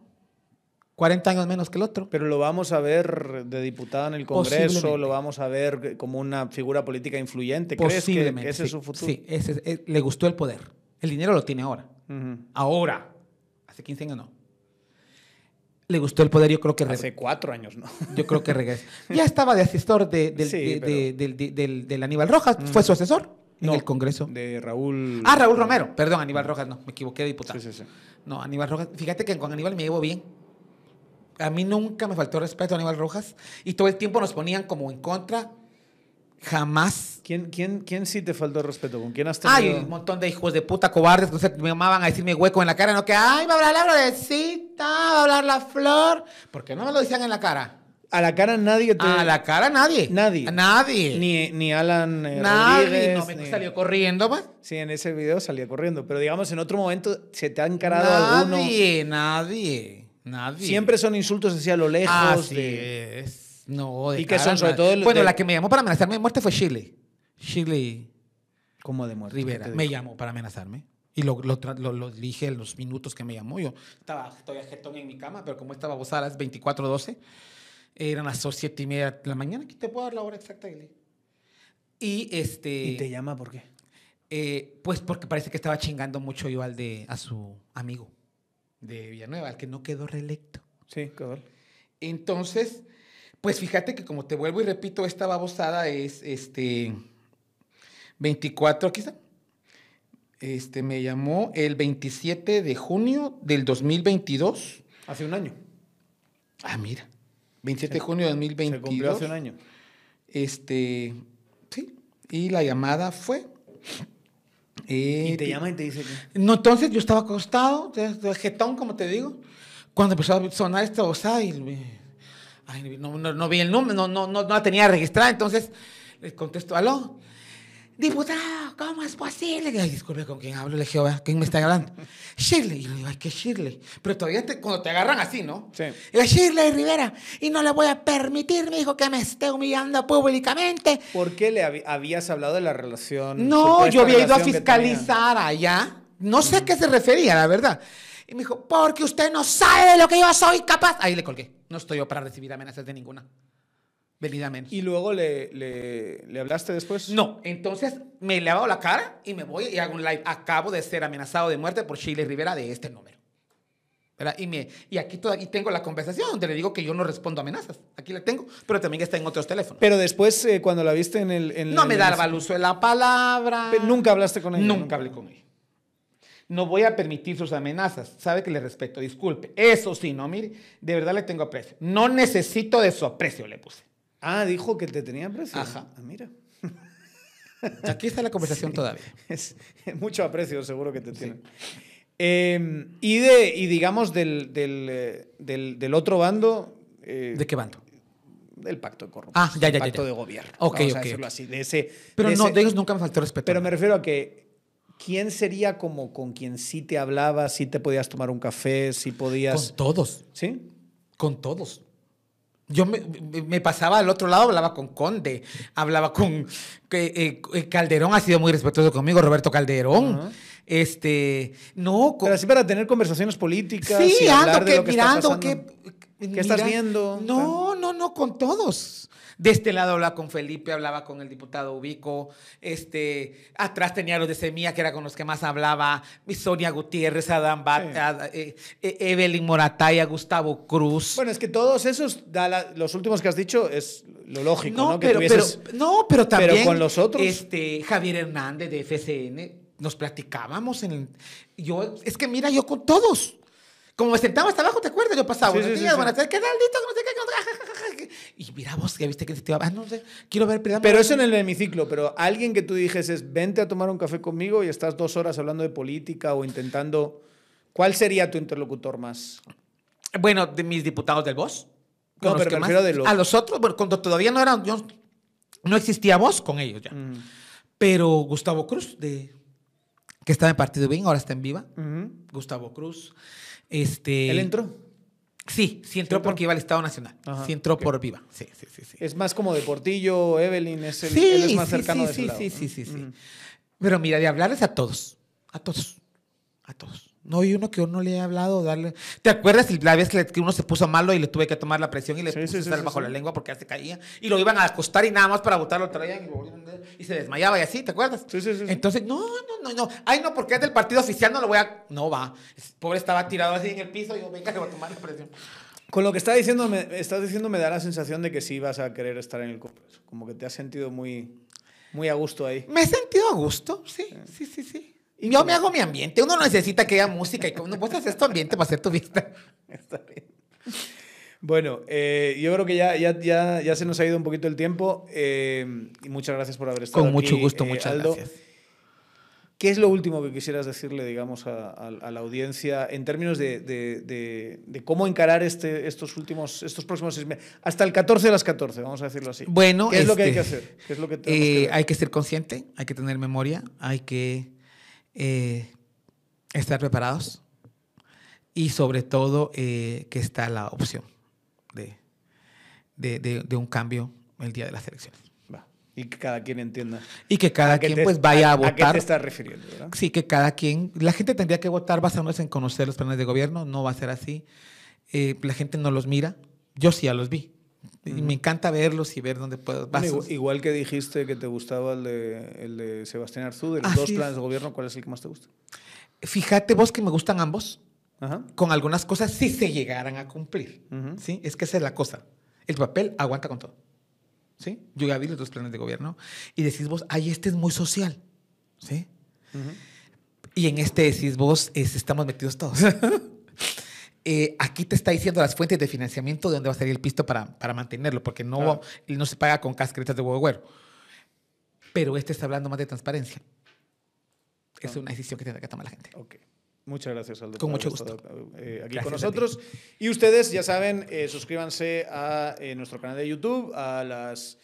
40 años menos que el otro. Pero lo vamos a ver de diputado en el Congreso, lo vamos a ver como una figura política influyente. ¿Crees que, ese sí, es su futuro? Sí, ese eh, le gustó el poder. El dinero lo tiene ahora. Ahora. Hace 15 años no. Le gustó el poder, yo creo que Hace cuatro años, ¿no? yo creo que regresa. Ya estaba de asesor de- del, [laughs] Sí, de- pero- de- del- de- del- del Aníbal Rojas, fue su asesor. En No, el Congreso. De Raúl. Ah, Raúl Romero. Perdón, Aníbal Rojas, no, me equivoqué de diputado. Sí, sí, sí. No, Aníbal Rojas. Fíjate que con Aníbal me llevo bien. A mí nunca me faltó respeto a Aníbal Rojas y todo el tiempo nos ponían como en contra. Jamás. ¿Quién, quién, ¿Quién sí te faltó respeto? ¿Con quién has Ay, tenido? un montón de hijos de puta cobardes que me llamaban a decirme hueco en la cara, no que, ay, va a hablar la florecita, va a hablar la flor. ¿Por qué no me lo decían en la cara? A la cara nadie te. A la cara nadie. Nadie. A nadie. Ni, ni Alan eh, nadie. Rodríguez, No me ni- salió corriendo, pues. Sí, en ese video salía corriendo. Pero digamos, en otro momento se te ha encarado alguno. Nadie, nadie, nadie. Siempre son insultos hacia lo lejos. Así de- es. No, de ¿Y cara son? Sobre todo el Bueno, de- la que me llamó para amenazarme de muerte fue Shirley. Shirley ¿Cómo de muerte? Rivera. ¿Qué te Me llamó para amenazarme. Y lo, lo, tra- lo- lo dije en los minutos que me llamó. Yo estaba todavía jetón en mi cama, pero como estaba abusada a las 24.12, eran las 7 y media de la mañana. Aquí te puedo dar la hora exacta. Eli. Y este. ¿Y te llama por qué? Eh, pues porque parece que estaba chingando mucho yo al de, a su amigo de Villanueva, al que no quedó reelecto. Sí, cabal. Entonces, pues fíjate que como te vuelvo y repito, esta babosada es este 24, aquí está. Este me llamó el 27 de junio del 2022. Hace un año. Ah, mira. 27 de junio de Se cumplió 2022. hace un año. Este, sí. Y la llamada fue. eh, Y te llama y te dice que. No, entonces yo estaba acostado, jetón, como te digo, cuando empezó a sonar esta osada y ay, no, no, no vi el número, no, no, no, no la tenía registrada, entonces le contesto, aló, diputado, ¿cómo es posible? Ay, disculpe, ¿con quién hablo? Le dije, "Oiga, ¿quién me está hablando? Shirley. Y yo le digo, ay, ¿qué Shirley? Pero todavía te- cuando te agarran así, ¿no? Sí. Y yo, Shirley Rivera, y no le voy a permitir, me dijo, que me esté humillando públicamente. ¿Por qué le habi- habías hablado de la relación? No, yo había ido a fiscalizar allá. No sé a qué se refería, la verdad. Y me dijo, porque usted no sabe de lo que yo soy capaz. Ahí le colgué. No estoy yo para recibir amenazas de ninguna. Venida menos. ¿Y luego le, le, le hablaste después? No, entonces me lavo la cara y me voy y hago un live. Acabo de ser amenazado de muerte por Chile Rivera de este número. ¿Verdad? Y, me, y aquí, toda, aquí tengo la conversación donde le digo que yo no respondo amenazas. Aquí la tengo, pero también está en otros teléfonos. Pero después, eh, cuando la viste en el. en no el- me daba el uso de la palabra. Nunca hablaste con ella. Nunca hablé con ella. No voy a permitir sus amenazas. Sabe que le respeto, disculpe. Eso sí, no, mire, de verdad le tengo aprecio. No necesito de su aprecio, le puse. Ah, dijo que te tenía aprecio. Ajá. Ah, mira. Aquí está la conversación todavía. [laughs] Es mucho aprecio, seguro que te tienen. Eh, y, de, y digamos del, del, eh, del, del otro bando. eh, ¿De qué bando? Del pacto de corrupción. Ah, ya, ya, ya, Pacto ya. de gobierno. Ok, vamos a ok, decirlo ok. así. De ese, Pero de no, ese- de ellos nunca me faltó respeto. Pero me refiero a que. ¿Quién sería como con quien sí te hablaba, sí te podías tomar un café, sí podías. Con todos. ¿Sí? Con todos. Yo me, pasaba al otro lado, hablaba con Conde, hablaba con eh, eh, Calderón, ha sido muy respetuoso conmigo, Roberto Calderón. Este, no, Pero así para tener conversaciones políticas. Sí, y ando de que lo que mirando, que, ¿Qué estás viendo? No, no, no, con todos. De este lado hablaba con Felipe, hablaba con el diputado Ubico, este, atrás tenía los de Semilla, que era con los que más hablaba, Sonia Gutiérrez, Adán Bat, Sí. Ad- eh, eh, Evelyn Morataya, Gustavo Cruz. Bueno, es que todos esos, los últimos que has dicho, es lo lógico, ¿no? no, Que pero, tuvieses- pero, no, pero pero también. con los otros. Este, Javier Hernández de FCN, nos platicábamos en. el- yo, es que mira, yo con todos. Como me sentaba hasta abajo, ¿te acuerdas? Yo pasaba, buenos días, buenas tardes, ¿qué tal? No sé qué, no Y mira vos, ya viste que te iba, ah, no sé, quiero ver, pero, Pero eso en el hemiciclo, pero alguien que tú dijeses, vente a tomar un café conmigo y estás dos horas hablando de política o intentando. ¿Cuál sería tu interlocutor más? Bueno, de mis diputados del VOZ. No, los pero que me más- de los- A los otros, bueno, cuando todavía no eran, yo, no existía VOZ con ellos ya. Mm. Pero Gustavo Cruz, de, que estaba en Partido Bien, ahora está en Viva. Gustavo Cruz. Este, ¿Él entró? Sí, sí entró porque iba al Estado Nacional. Ajá, sí entró por Viva. Sí, sí, sí. sí. Es más como de Portillo, Evelyn, es el, sí, él es más sí, cercano sí, de ese sí, lado, sí, sí, sí, sí. Pero mira, de hablarles a todos. A todos. A todos. No hay uno que uno le haya hablado, darle. ¿Te acuerdas la vez que uno se puso malo y le tuve que tomar la presión y le Sí, puse sí, sí, bajo la lengua porque ya se caía? Y lo iban a acostar y nada más para botarlo traían y, y se desmayaba y así, ¿te acuerdas? Sí, sí, sí. Entonces, no, no, no, no. Ay, no, porque es del partido oficial, no lo voy a. No va. Pobre estaba tirado así en el piso y yo, venga, le voy a tomar la presión. Con lo que está diciendo, me, estás diciendo me da la sensación de que sí vas a querer estar en el Congreso. Como que te has sentido muy, Muy a gusto ahí. Me he sentido a gusto, sí, sí, sí, sí. Y yo me hago mi ambiente. Uno no necesita que haya música y como vos haces tu ambiente para hacer tu fiesta. [laughs] Está bien. Bueno, eh, yo creo que ya, ya, ya, ya se nos ha ido un poquito el tiempo eh, y muchas gracias por haber estado Con mucho aquí, gusto, eh, muchas Aldo. gracias. ¿Qué es lo último que quisieras decirle, digamos, a, a- a la audiencia en términos de, de- de- de cómo encarar este, estos últimos, estos próximos seis meses? Hasta el 14 de las 14, vamos a decirlo así. Bueno, ¿Qué es lo que hay que este, hacer? ¿Qué es lo que Eh, que hay que ser consciente, hay que tener memoria, hay que eh, estar preparados y sobre todo eh, que está la opción de, de- de- de un cambio el día de las elecciones. Va. Y que cada quien entienda. Y que cada quien te- pues vaya a, ¿A qué te votar. estás refiriendo? ¿verdad? Sí, que cada quien, la gente tendría que votar basándose en conocer los planes de gobierno, no va a ser así. Eh, la gente no los mira, yo sí ya los vi. Y me encanta verlos y ver dónde puedo. Vas- igual, igual que dijiste que te gustaba el de, el de Sebastián Arzú, de los Así dos es. planes de gobierno, ¿cuál es el que más te gusta? Fíjate vos que me gustan ambos. Ajá. con algunas cosas si se llegaran a cumplir. ¿sí? Es que esa es la cosa. El papel aguanta con todo. ¿sí? Yo ya vi los dos planes de gobierno y decís vos, ay, este es muy social. ¿sí? Y en este decís vos, es- estamos metidos todos. [laughs] Eh, aquí te está diciendo las fuentes de financiamiento de dónde va a salir el pisto para, para mantenerlo, porque no, Claro. no se paga con casquetas de huevo güero. Pero este está hablando más de transparencia. Es Claro. una decisión que tiene que tomar la gente. Ok. Muchas gracias, Aldo. Con mucho gusto. estado, eh, aquí Gracias con nosotros. Y ustedes, ya saben, eh, suscríbanse a nuestro canal de YouTube, a las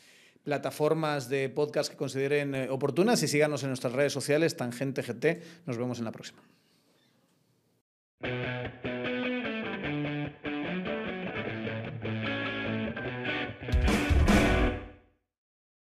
plataformas de podcast que consideren oportunas y síganos en nuestras redes sociales, Tangente GT. Nos vemos en la próxima.